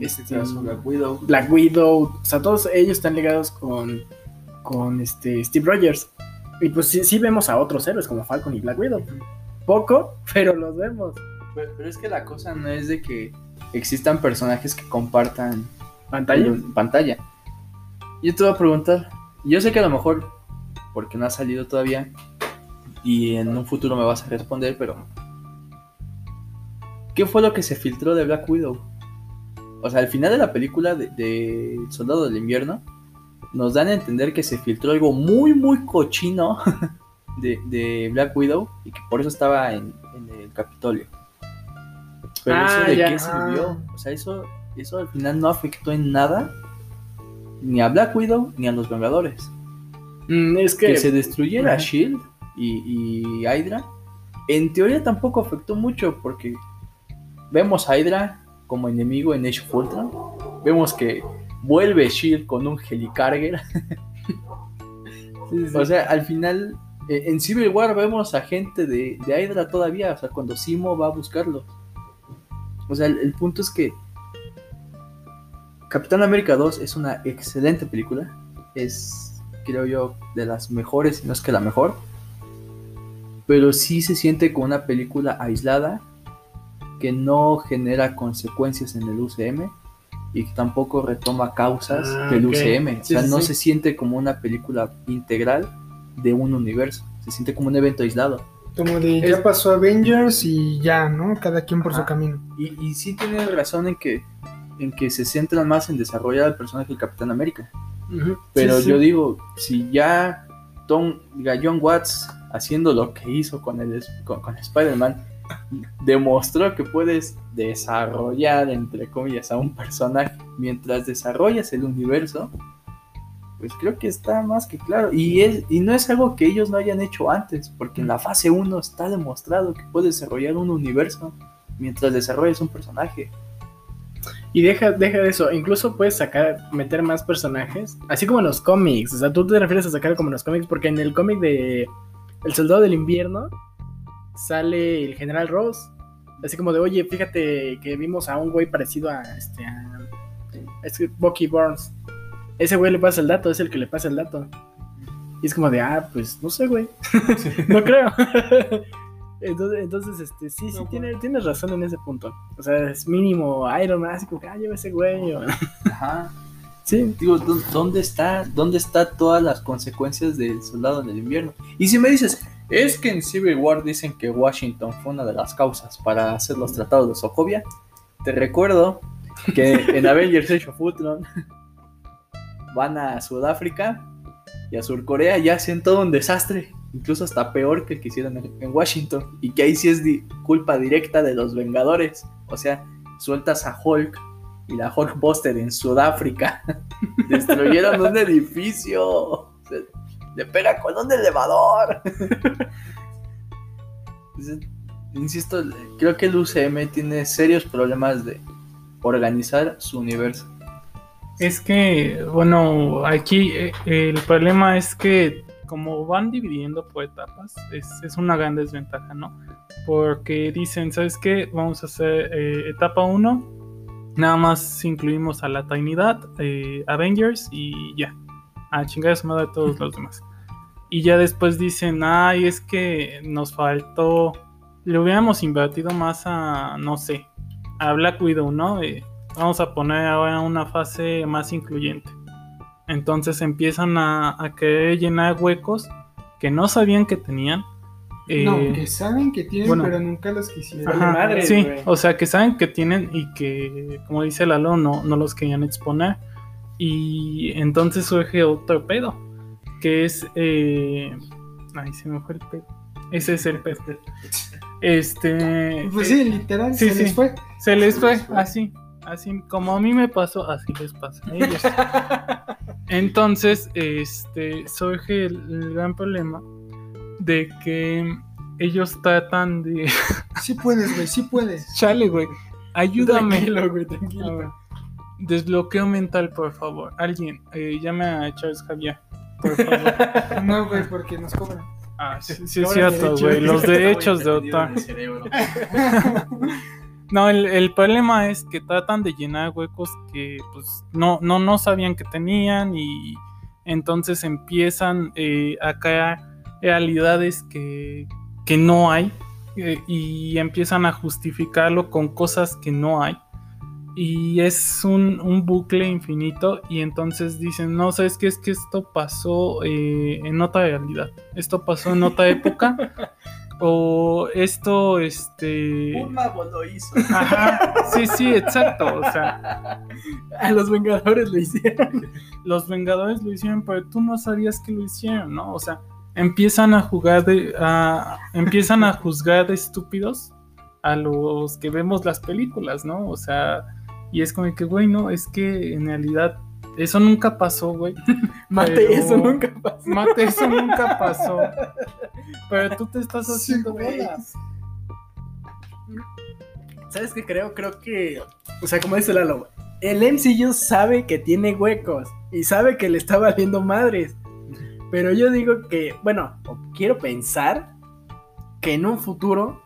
este Este, caso, Black Widow. Black Widow. O sea, todos ellos están ligados con, con este Steve Rogers. Y pues sí, sí vemos a otros héroes como Falcon y Black Widow. Poco, pero los vemos. Pero, pero es que la cosa no es de que existan personajes que compartan ¿Pantalla? pantalla. Yo te voy a preguntar, yo sé que a lo mejor, porque no ha salido todavía, y en un futuro me vas a responder, pero ¿qué fue lo que se filtró de Black Widow? O sea, al final de la película de, de El Soldado del Invierno, nos dan a entender que se filtró algo muy, muy cochino de, de Black Widow y que por eso estaba en, en el Capitolio. Pero Ah, eso de ya. qué sirvió? O sea, eso, eso al final no afectó en nada ni a Black Widow ni a los Vengadores. Mm, es que. Que se destruyera. Shield y, y Hydra, en teoría tampoco afectó mucho porque vemos a Hydra como enemigo en Age of Ultron. Vemos que vuelve Shield con un. Sí, sí. O sea, al final, eh, en Civil War vemos a gente de, de Hydra todavía, o sea, cuando Simo va a buscarlo. O sea, el, el punto es que Capitán América 2 es una excelente película. Es, creo yo, de las mejores, si no es que la mejor. Pero sí se siente como una película aislada que no genera consecuencias en el UCM y que tampoco retoma causas Ah, del. UCM. O sea, sí, no sí. se siente como una película integral de un universo. Se siente como un evento aislado. Como de Es- ya pasó Avengers y ya, ¿no? Cada quien por su camino. Y, y sí tiene razón en que, en que se centran más en desarrollar al personaje del Capitán América. Pero Sí, sí. yo digo, si ya Tom, John Watts haciendo lo que hizo con, el, con, con Spider-Man, demostró que puedes desarrollar, entre comillas, a un personaje mientras desarrollas el universo, pues creo que está más que claro. Y, es, y no es algo que ellos no hayan hecho antes, porque en la fase 1 está demostrado que puedes desarrollar un universo mientras desarrollas un personaje. Y deja, deja de eso, incluso puedes sacar, meter más personajes, así como en los cómics. O sea, tú te refieres a sacar como en los cómics, porque en el cómic de El Soldado del Invierno sale el General Ross. Así como de, oye, fíjate que vimos a un güey parecido a este a, es Bucky Barnes. Ese güey le pasa el dato, es el que le pasa el dato. Y es como de, ah, pues no sé, güey. no creo. entonces, entonces, este, sí, sí, No, tiene, tienes razón en ese punto. O sea, es mínimo Iron Man, así como que, ah, lleva ese güey. o- Ajá. sí, Digo, ¿dó- ¿dónde está? ¿Dónde está todas las consecuencias del soldado del invierno? Y si me dices, es que en Civil War dicen que Washington fue una de las causas para hacer los tratados de Sokovia, te recuerdo que en Avengers Age of Ultron van a Sudáfrica y a Surcorea y hacen todo un desastre, incluso hasta peor que el que hicieron en, Washington, y que ahí sí es culpa directa de los Vengadores. O sea, sueltas a Hulk y la Hulkbuster en Sudáfrica. Destruyeron un edificio. Se- le pega con un elevador. Insisto, creo que el UCM tiene serios problemas de organizar su universo. Es que, bueno, aquí eh, el problema es que como van dividiendo por etapas, es, es una gran desventaja, ¿no? Porque dicen, ¿sabes qué? Vamos a hacer eh, etapa 1, nada más incluimos a la Trinidad, eh, Avengers y ya. A chingar a su madre a todos los demás. Y ya después dicen, ay, es que nos faltó, le hubiéramos invertido más a, no sé, a Black Widow, ¿no? Eh, vamos a poner ahora una fase más incluyente. Entonces empiezan a, a querer llenar huecos que no sabían que tenían. Eh, no, que saben que tienen, bueno. pero nunca los quisieron. Ajá, madres, sí, o sea que saben que tienen y que, como dice Lalo, no, no los querían exponer. Y entonces surge otro pedo, que es... eh, Ay, se me fue el pedo. Ese es el pedo. Este... Pues eh, sí, literal, sí, se sí. les fue. Se les fue así, así como a mí me pasó, así les pasa a ellos. Entonces, este, surge el, el gran problema de que ellos tratan de... Sí puedes, güey, sí puedes. Chale, güey, ayúdame. Tranquilo, güey, tranquilo. Desbloqueo mental, por favor. Alguien, eh, llame a Charles Javier, por favor. No, güey, porque nos cobran. Ah, sí, sí es cierto, güey, los derechos de autor. No, el, problema es que tratan de llenar huecos que pues no, no, sabían que tenían y entonces empiezan eh, a crear realidades que, que no hay eh, y empiezan a justificarlo con cosas que no hay. Y es un, un bucle infinito y entonces dicen, no, ¿sabes qué? Es que esto pasó eh, en otra realidad, esto pasó en otra época o esto, este... Un mago lo hizo. Ajá, sí, sí, exacto. O sea, A los Vengadores lo hicieron. los Vengadores lo hicieron, pero tú no sabías que lo hicieron, ¿no? O sea, empiezan a jugar de. a- empiezan a juzgar de estúpidos a los que vemos las películas, ¿no? O sea, y es como que, güey, no, es que en realidad eso nunca pasó, güey. Mate, Pero- eso nunca pasó. Mate, eso nunca pasó. Pero tú te estás haciendo bolas. ¿Sabes qué creo? Creo que, o sea, como dice Lalo, el MCU sabe que tiene huecos y sabe que le está valiendo madres. Pero yo digo que, bueno, quiero pensar que en un futuro,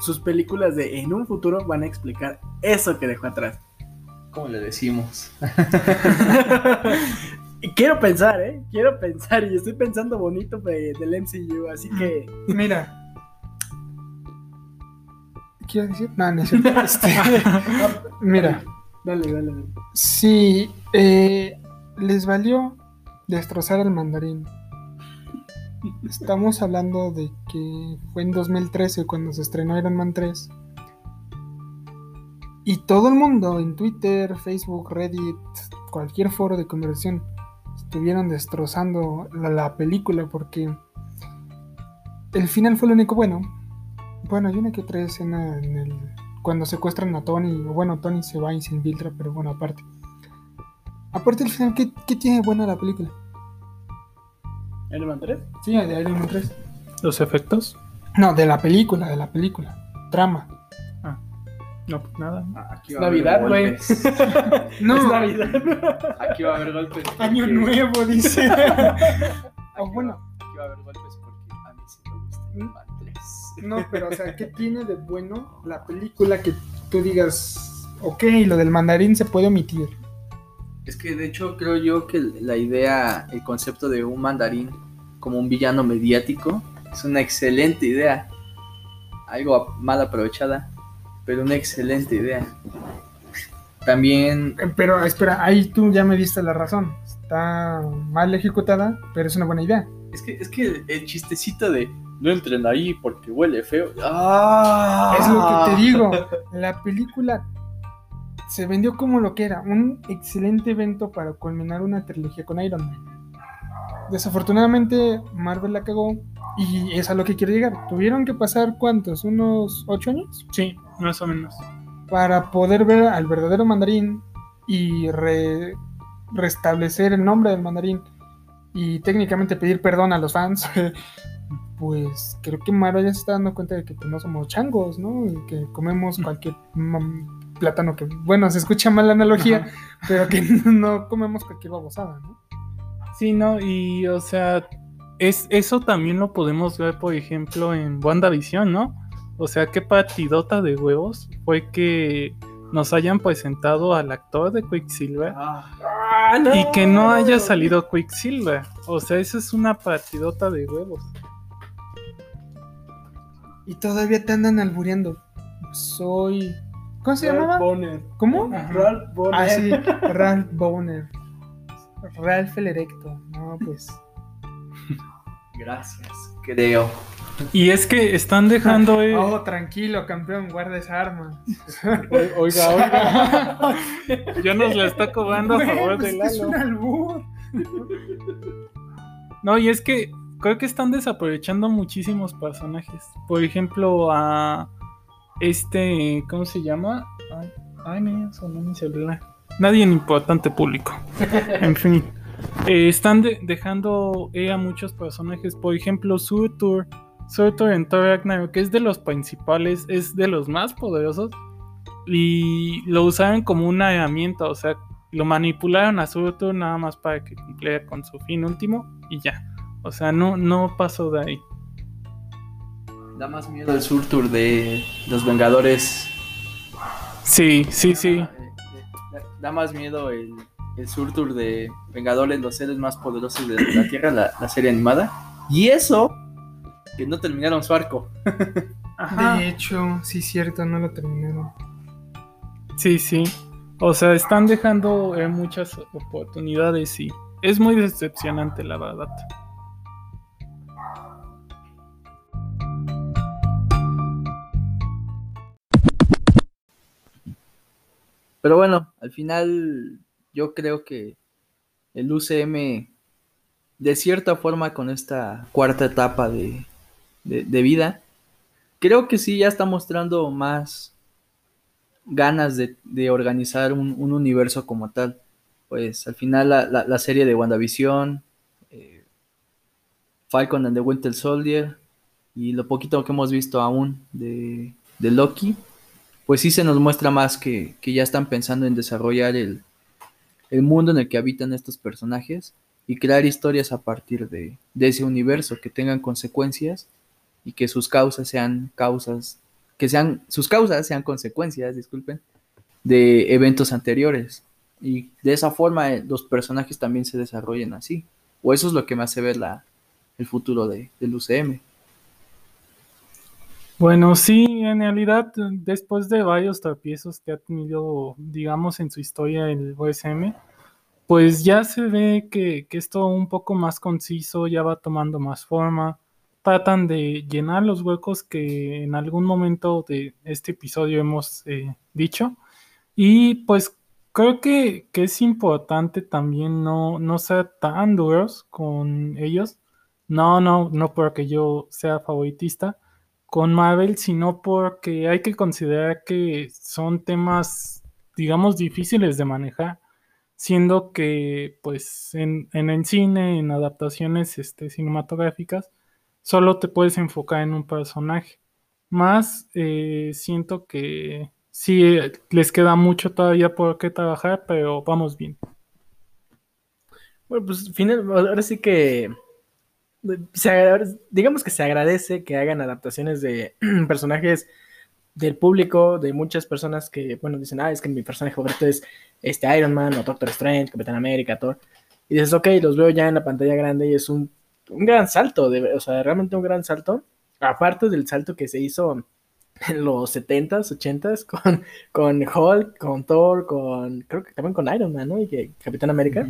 sus películas de en un futuro van a explicar eso que dejó atrás. ¿Cómo le decimos? Y quiero pensar, ¿eh? Quiero pensar y estoy pensando bonito de- del MCU, así que... Mira. ¿Qué iba a decir? No, no es cierto. Este, mira, Dale, dale, dale. si eh, les valió destrozar el mandarín. Estamos hablando de que fue en 2013 cuando se estrenó Iron Man 3. Y todo el mundo en Twitter, Facebook, Reddit, cualquier foro de conversación estuvieron destrozando la, la película porque el final fue lo único bueno. Bueno, hay una que otra escena en el, cuando secuestran a Tony. Bueno, Tony se va y se infiltra, pero bueno, aparte. Aparte del final, ¿qué, qué tiene buena la película? ¿Iron Man 3? Sí, de Iron Man 3. ¿Los efectos? No, de la película, de la película. Trama. No, pues nada. Aquí Es Navidad, güey. No, Es Navidad. Aquí va a haber golpes. año porque- nuevo, dice. Aquí O bueno, va- Aquí va a haber golpes porque a mí sí me gusta 3. no, pero o sea, ¿qué tiene de bueno la película que tú digas, ok, lo del mandarín se puede omitir? Es que de hecho creo yo que la idea, el concepto de un mandarín como un villano mediático es una excelente idea. Algo mal aprovechada, pero una excelente idea. También Eh, Pero espera, ahí tú ya me diste la razón. Está mal ejecutada, pero es una buena idea. es que es que el, el chistecito de no entren ahí porque huele feo. ¡Ah! Es lo que te digo. La película se vendió como lo que era, un excelente evento para culminar una trilogía con Iron Man. Desafortunadamente Marvel la cagó y es a lo que quiero llegar. Tuvieron que pasar cuántos, unos ocho años Sí, más o menos. para poder ver al verdadero mandarín y re- restablecer el nombre del mandarín y técnicamente pedir perdón a los fans. Pues creo que Marvel ya se está dando cuenta de que pues, no somos changos, ¿no? Y que comemos cualquier plátano que, bueno, se escucha mal la analogía, pero que no comemos cualquier babosada, ¿no? Sí, no, y o sea, es, eso también lo podemos ver, por ejemplo, en WandaVision, ¿no? O sea, qué partidota de huevos fue que nos hayan presentado al actor de Quicksilver Ah, no. y que no haya salido Quicksilver. O sea, eso es una partidota de huevos. Y todavía te andan albureando. Soy... ¿Cómo se Ralph llamaba? Bonner. ¿Cómo? Ralph Bonner. Ah, sí, Ralph Boner. Ralph el Erecto. No, pues. Gracias, creo. Y es que están dejando... eh, Oh, tranquilo, campeón, guarda esa arma. Oiga, oiga. ya nos la está cobrando a favor pues del es Lalo. un albur. No, y es que creo que están desaprovechando muchísimos personajes. Por ejemplo, a este, ¿cómo se llama? Ay, ay me sonó mi celular. Nadie en importante público. En fin. Eh, están de- dejando eh, a muchos personajes. Por ejemplo, Surtur. Surtur en Thor Ragnarok, que es de los principales, es de los más poderosos. Y lo usaron como una herramienta, o sea, lo manipularon a Surtur nada más para que cumpliera con su fin último y ya. O sea, no, no pasó de ahí. Da más miedo el surtur de los Vengadores. Sí, sí, sí. Da, da- da más miedo el, el surtur de Vengadores, los seres más poderosos de la Tierra, la, la serie animada. Y eso, que no terminaron su arco. Ajá. De hecho, sí, cierto, no lo terminaron. Sí, sí. O sea, están dejando eh, muchas oportunidades y es muy decepcionante, la verdad. Pero bueno, al final yo creo que el UCM, de cierta forma, con esta cuarta etapa de, de- vida, creo que sí ya está mostrando más ganas de, organizar un, un universo como tal. Pues al final la, la- la serie de WandaVision, eh, Falcon and the Winter Soldier y lo poquito que hemos visto aún de, de Loki, pues sí se nos muestra más que, que ya están pensando en desarrollar el, el mundo en el que habitan estos personajes y crear historias a partir de, ese universo que tengan consecuencias y que sus causas sean causas, que sean, sus causas sean consecuencias, disculpen, de eventos anteriores. Y de esa forma eh, los personajes también se desarrollan así. O eso es lo que me hace ver la, el futuro de, del UCM. Bueno, sí, en realidad, después de varios tropiezos que ha tenido, digamos, en su historia el OSM, pues ya se ve que, esto un poco más conciso, ya va tomando más forma. Tratan de llenar los huecos que en algún momento de este episodio hemos eh, dicho. Y pues creo que, que es importante también no, no ser tan duros con ellos. No, no, no porque yo sea favoritista con Marvel, sino porque hay que considerar que son temas, digamos, difíciles de manejar, siendo que, pues, en, en el cine, en adaptaciones este, cinematográficas, solo te puedes enfocar en un personaje. Más, eh, siento que sí les queda mucho todavía por qué trabajar, pero vamos bien. Bueno, pues final, ahora sí que digamos que se agradece que hagan adaptaciones de personajes del público, de muchas personas que, bueno, dicen, ah, es que mi personaje favorito es este Iron Man o Doctor Strange, Capitán América, Thor. Y dices, ok, los veo ya en la pantalla grande y es un, un gran salto, de, o sea, realmente un gran salto. Aparte del salto que se hizo en los 70s, 80s con, con Hulk, con Thor, con, creo que también con Iron Man, ¿no? Y que Capitán América.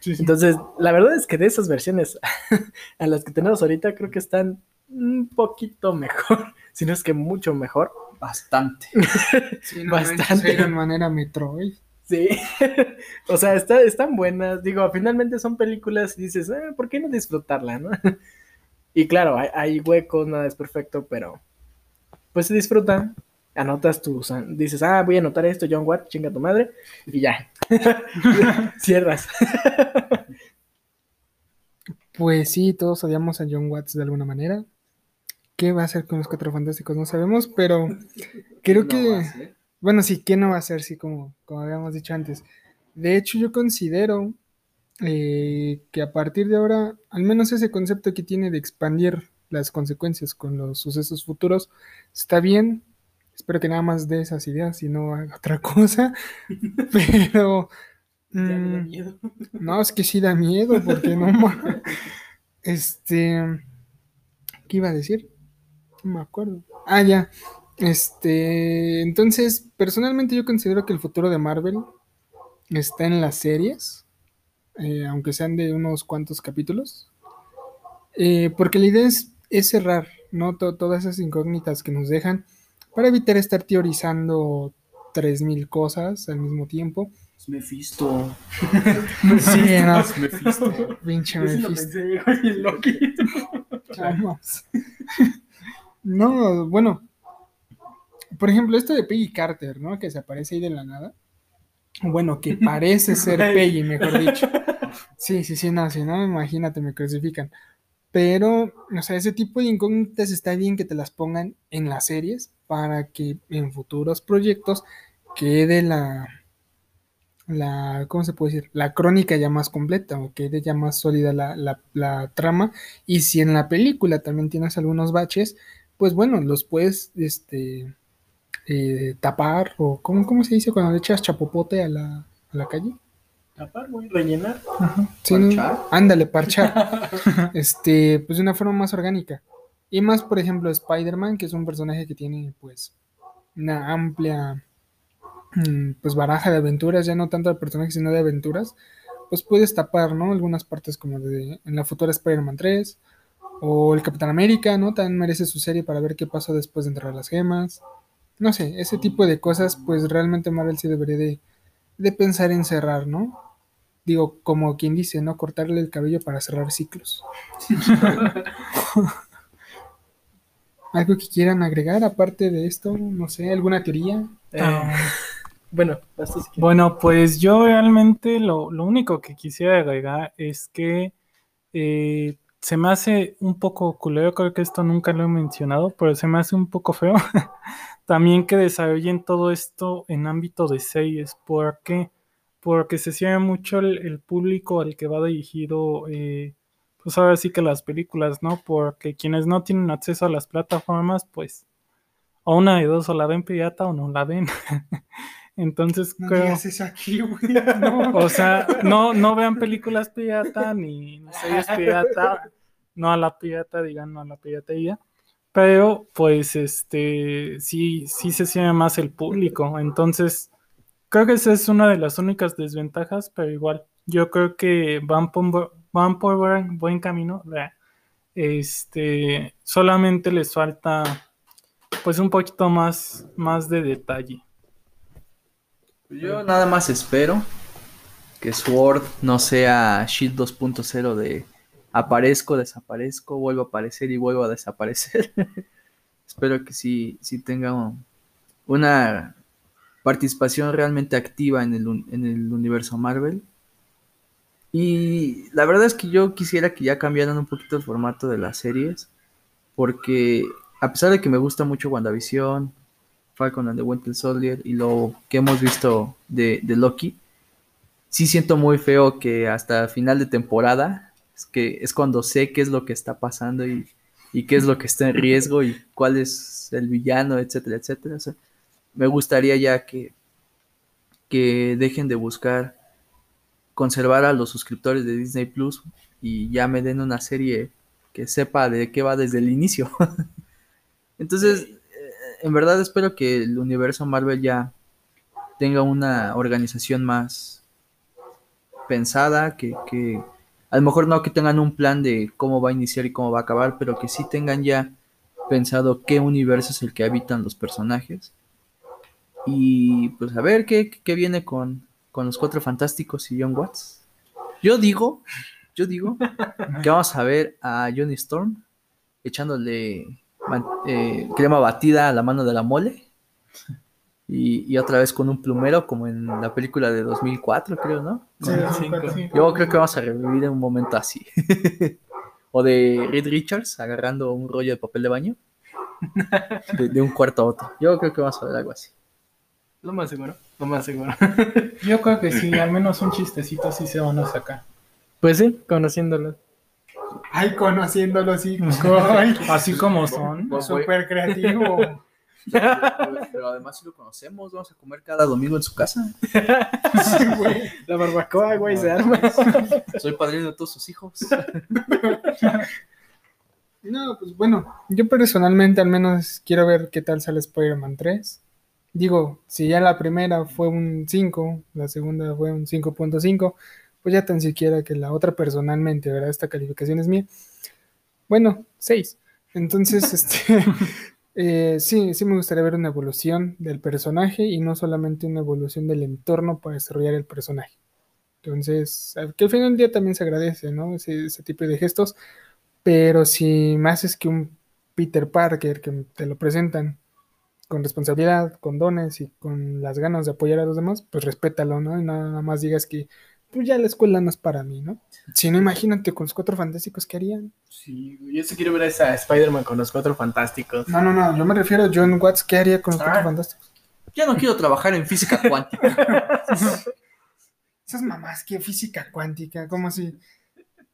Sí, sí. Entonces, la verdad es que de esas versiones a las que tenemos ahorita, creo que están un poquito mejor, si no es que mucho mejor. Bastante. Sí, no Bastante. manches, Iron Man era Metroid. Sí, o sea, está- están buenas. Digo, finalmente son películas y dices, "Ah, ¿por qué no disfrutarla, no? Y claro, hay, hay huecos, nada es perfecto, pero pues se disfrutan. Anotas tus, dices, ah, voy a anotar esto, John Watt, chinga tu madre, y ya. Cierras. Pues sí, todos odiamos a John Watts de alguna manera. ¿Qué va a hacer con los Cuatro Fantásticos? No sabemos, pero creo que... Bueno, sí, ¿qué no va a hacer? Sí, como, como habíamos dicho antes. De hecho, yo considero eh, que a partir de ahora, al menos ese concepto que tiene de expandir las consecuencias con los sucesos futuros, está bien. Espero que nada más dé esas ideas y no haga otra cosa. Pero... Ya me da mm, miedo. no, es que sí da miedo, porque no ma- Este. ¿Qué iba a decir? No me acuerdo. Ah, ya. Este. Entonces, personalmente yo considero que el futuro de Marvel está en las series. eh, aunque sean de unos cuantos capítulos. Eh, porque la idea es, es cerrar, ¿no? To- todas esas incógnitas que nos dejan. Para evitar estar teorizando 3000 cosas al mismo tiempo. Es Mephisto. Sí, no, Es Mephisto. pinche sí lo Mephisto. pensé, oye, Loki. Vamos. No, bueno. Por ejemplo, esto de Peggy Carter, ¿no? Que se aparece ahí de la nada. Bueno, que parece ser Peggy, mejor dicho. Sí, sí, sí, no, si no, imagínate, me crucifican. Pero, o sea, ese tipo de incógnitas está bien que te las pongan en las series para que en futuros proyectos quede la, la, ¿cómo se puede decir? La crónica ya más completa o quede ya más sólida la, la- la trama. Y si en la película también tienes algunos baches, pues bueno, los puedes, este, eh, tapar o, ¿cómo, cómo se dice cuando le echas chapopote a la, a la calle? Tapar, güey, rellenar. ¿Parchar? Ándale, parchar. este, pues de una forma más orgánica. Y más, por ejemplo, Spider-Man, que es un personaje que tiene, pues, una amplia, mm, pues, baraja de aventuras, ya no tanto de personajes, sino de aventuras. Pues puedes tapar, ¿no? Algunas partes como de, en la futura Spider-Man 3, o el Capitán América, ¿no? También merece su serie para ver qué pasó después de entrar las gemas. No sé, ese tipo de cosas, pues, realmente Marvel sí debería de, de pensar en cerrar, ¿no? Digo, como quien dice, ¿no? Cortarle el cabello para cerrar ciclos. ¿Algo que quieran agregar aparte de esto? No sé, ¿alguna teoría? Eh, Ah. bueno, si quieres. Bueno, pues yo realmente lo, lo único que quisiera agregar es que eh, se me hace un poco culero, creo que esto nunca lo he mencionado, pero se me hace un poco feo también que desarrollen todo esto en ámbito de series. ¿Por qué? Porque se cierra mucho el, el público al que va dirigido, eh, pues ahora sí que las películas, ¿no? Porque quienes no tienen acceso a las plataformas, pues o una de dos, o la ven pirata o no la ven. Entonces No creo... eso aquí, güey. No. O sea, no, no vean películas pirata ni series pirata. No a la pirata, digan no a la piratería. Pero, pues, este, sí, sí se siente más el público. Entonces, creo que esa es una de las únicas desventajas, pero igual, yo creo que van por, van por buen, camino. Este, solamente les falta, pues, un poquito más, más de detalle. Yo nada más espero que Sword no sea Shield 2.0 de aparezco, desaparezco, vuelvo a aparecer y vuelvo a desaparecer. espero que sí, sí tenga un- una participación realmente activa en el, en el universo Marvel. Y la verdad es que yo quisiera que ya cambiaran un poquito el formato de las series, porque a pesar de que me gusta mucho WandaVision, Falcon and the Winter Soldier y lo que hemos visto de, de Loki, sí siento muy feo que hasta final de temporada es que es cuando sé qué es lo que está pasando y, y qué es lo que está en riesgo y cuál es el villano, etcétera, etcétera. O sea, me gustaría ya que, que dejen de buscar conservar a los suscriptores de Disney Plus y ya me den una serie que sepa de qué va desde el inicio. Entonces, eh, en verdad espero que el universo Marvel ya tenga una organización más pensada, que, que a lo mejor no que tengan un plan de cómo va a iniciar y cómo va a acabar, pero que sí tengan ya pensado qué universo es el que habitan los personajes. Y pues a ver qué, qué viene con, con los cuatro fantásticos y John Watts. Yo digo, yo digo que vamos a ver a Johnny Storm echándole eh, crema batida a la mano de la mole. Y, y otra vez con un plumero, como en la película de 2004, creo, ¿no? Sí, Sí, sí. Yo creo que vamos a revivir en un momento así. o de Reed Richards agarrando un rollo de papel de baño. De, de un cuarto a otro. Yo creo que vamos a ver algo así. Lo más seguro, lo más seguro. Yo creo que sí, al menos un chistecito sí se van a sacar. Pues sí, conociéndolo. Ay, conociéndolo así. Ay, Así como son. Voy- súper creativo. Pero además si lo conocemos, vamos a comer cada domingo en su casa. Sí, güey. La barbacoa, güey, se arma. Soy padrino de todos sus hijos. No, pues bueno, yo personalmente al menos quiero ver qué tal sale Spider-Man 3. Digo, si ya la primera fue un 5, la segunda fue un 5.5, pues ya tan siquiera que la otra personalmente, ¿verdad? Esta calificación es mía. Bueno, 6. Entonces, este, eh, sí, sí me gustaría ver una evolución del personaje y no solamente una evolución del entorno para desarrollar el personaje. Entonces, que al final del día también se agradece, ¿no? Ese, ese tipo de gestos. Pero si más es que un Peter Parker que te lo presentan con responsabilidad, con dones y con las ganas de apoyar a los demás, pues respétalo, ¿no? Y no nada más digas que pues ya la escuela no es para mí, ¿no? Si no, imagínate con los cuatro fantásticos que harían. Sí, güey, yo sí quiero ver a esa Spider-Man con los cuatro fantásticos. No, no, no, yo me refiero a John Watts, ¿qué haría con los cuatro Ah. fantásticos? Ya no quiero trabajar en física cuántica. Esas mamás, ¿qué física cuántica? Como si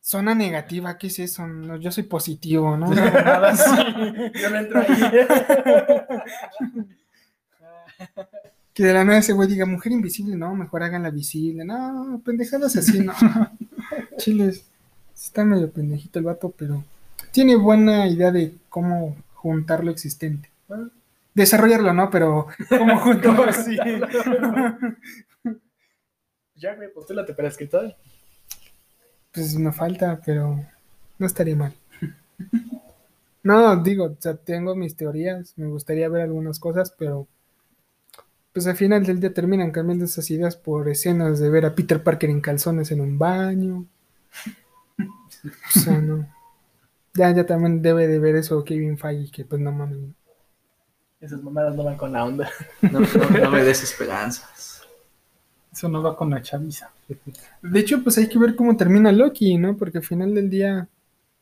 zona negativa, ¿qué es eso? No, yo soy positivo, ¿no? Mamada así. Yo no entro ahí. Que de la nada ese güey diga, mujer invisible, no, mejor háganla visible. No, pendejadas así, no. Chiles, está medio pendejito el vato, pero tiene buena idea de cómo juntar lo existente. Desarrollarlo, ¿no? Pero cómo juntarlo así. Ya, güey, postúlate para escritor. Pues me falta, pero no estaría mal. No, digo, o sea, tengo mis teorías, me gustaría ver algunas cosas, pero pues al final del día terminan cambiando esas ideas por escenas de ver a Peter Parker en calzones en un baño. O sea, no. Ya, ya también debe de ver eso Kevin Feige, que pues no mames. Esas mamadas no van con la onda. No, no- no me des esperanzas. Eso no va con la chaviza. De hecho, pues hay que ver cómo termina Loki, ¿no? Porque al final del día,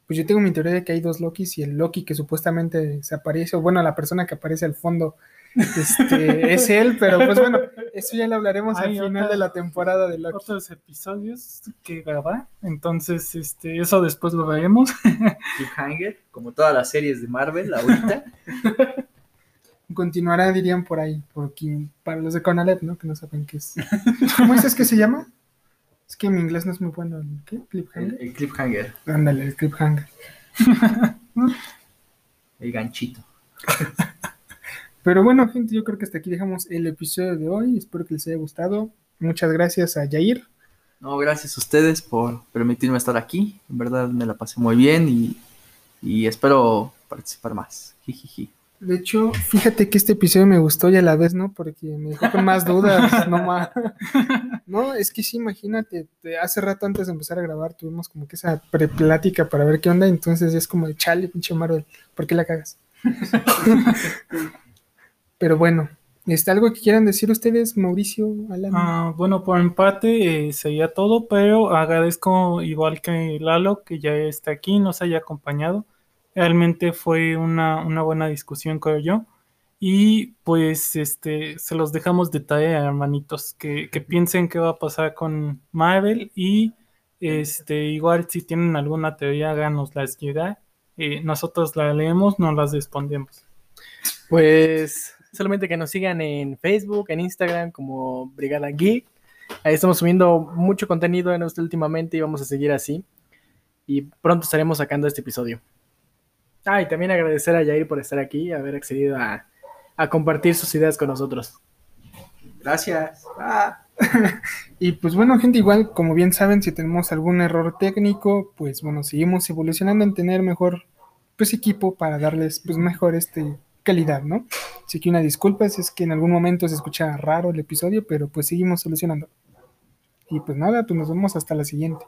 pues yo tengo mi teoría de que hay dos Lokis y el Loki que supuestamente se aparece, o bueno, la persona que aparece al fondo, este, es él, pero pues bueno, eso ya lo hablaremos al final otra- de la temporada de Loki. Otros episodios que grabar. Entonces, este, eso después lo veremos. Cliffhanger, como todas las series de Marvel ahorita. Continuará, dirían por ahí, porque para los de Conalep, ¿no? Que no saben qué es. ¿Cómo dices que se llama? Es que mi inglés no es muy bueno. ¿Qué? El, ¿Cliffhanger? el cliffhanger, Ándale, el cliffhanger. el ganchito. Pero bueno, gente, yo creo que hasta aquí dejamos el episodio de hoy. Espero que les haya gustado. Muchas gracias a Yair. No, gracias a ustedes por permitirme estar aquí. En verdad me la pasé muy bien y, y espero participar más. Jijiji. De hecho, fíjate que este episodio me gustó y a la vez no, porque me dejó con más dudas, no más. No, es que sí, imagínate, te- hace rato antes de empezar a grabar tuvimos como que esa preplática para ver qué onda, entonces es como de chale, pinche Marvel, ¿por qué la cagas? Pero bueno, ¿está algo que quieran decir ustedes, Mauricio, Alan? Ah, bueno, por empate eh, sería todo, pero agradezco igual que Lalo que ya está aquí, nos haya acompañado. Realmente fue una, una buena discusión, creo yo. Y pues este se los dejamos de tarea, hermanitos, que, que piensen qué va a pasar con Marvel y este igual si tienen alguna teoría háganoslas llegar. Eh, nosotros la leemos, no las respondemos. Pues solamente que nos sigan en Facebook, en Instagram como Brigada Geek. Ahí estamos subiendo mucho contenido en usted últimamente y vamos a seguir así. Y pronto estaremos sacando este episodio. Ah, y también agradecer a Yair por estar aquí haber accedido a, a compartir sus ideas con nosotros. Gracias. Ah. Y pues bueno, gente, igual como bien saben, si tenemos algún error técnico, pues bueno, seguimos evolucionando en tener mejor pues equipo para darles pues mejor este calidad, ¿no? Así que una disculpa si es que en algún momento se escucha raro el episodio, pero pues seguimos solucionando. Y pues nada, pues nos vemos hasta la siguiente.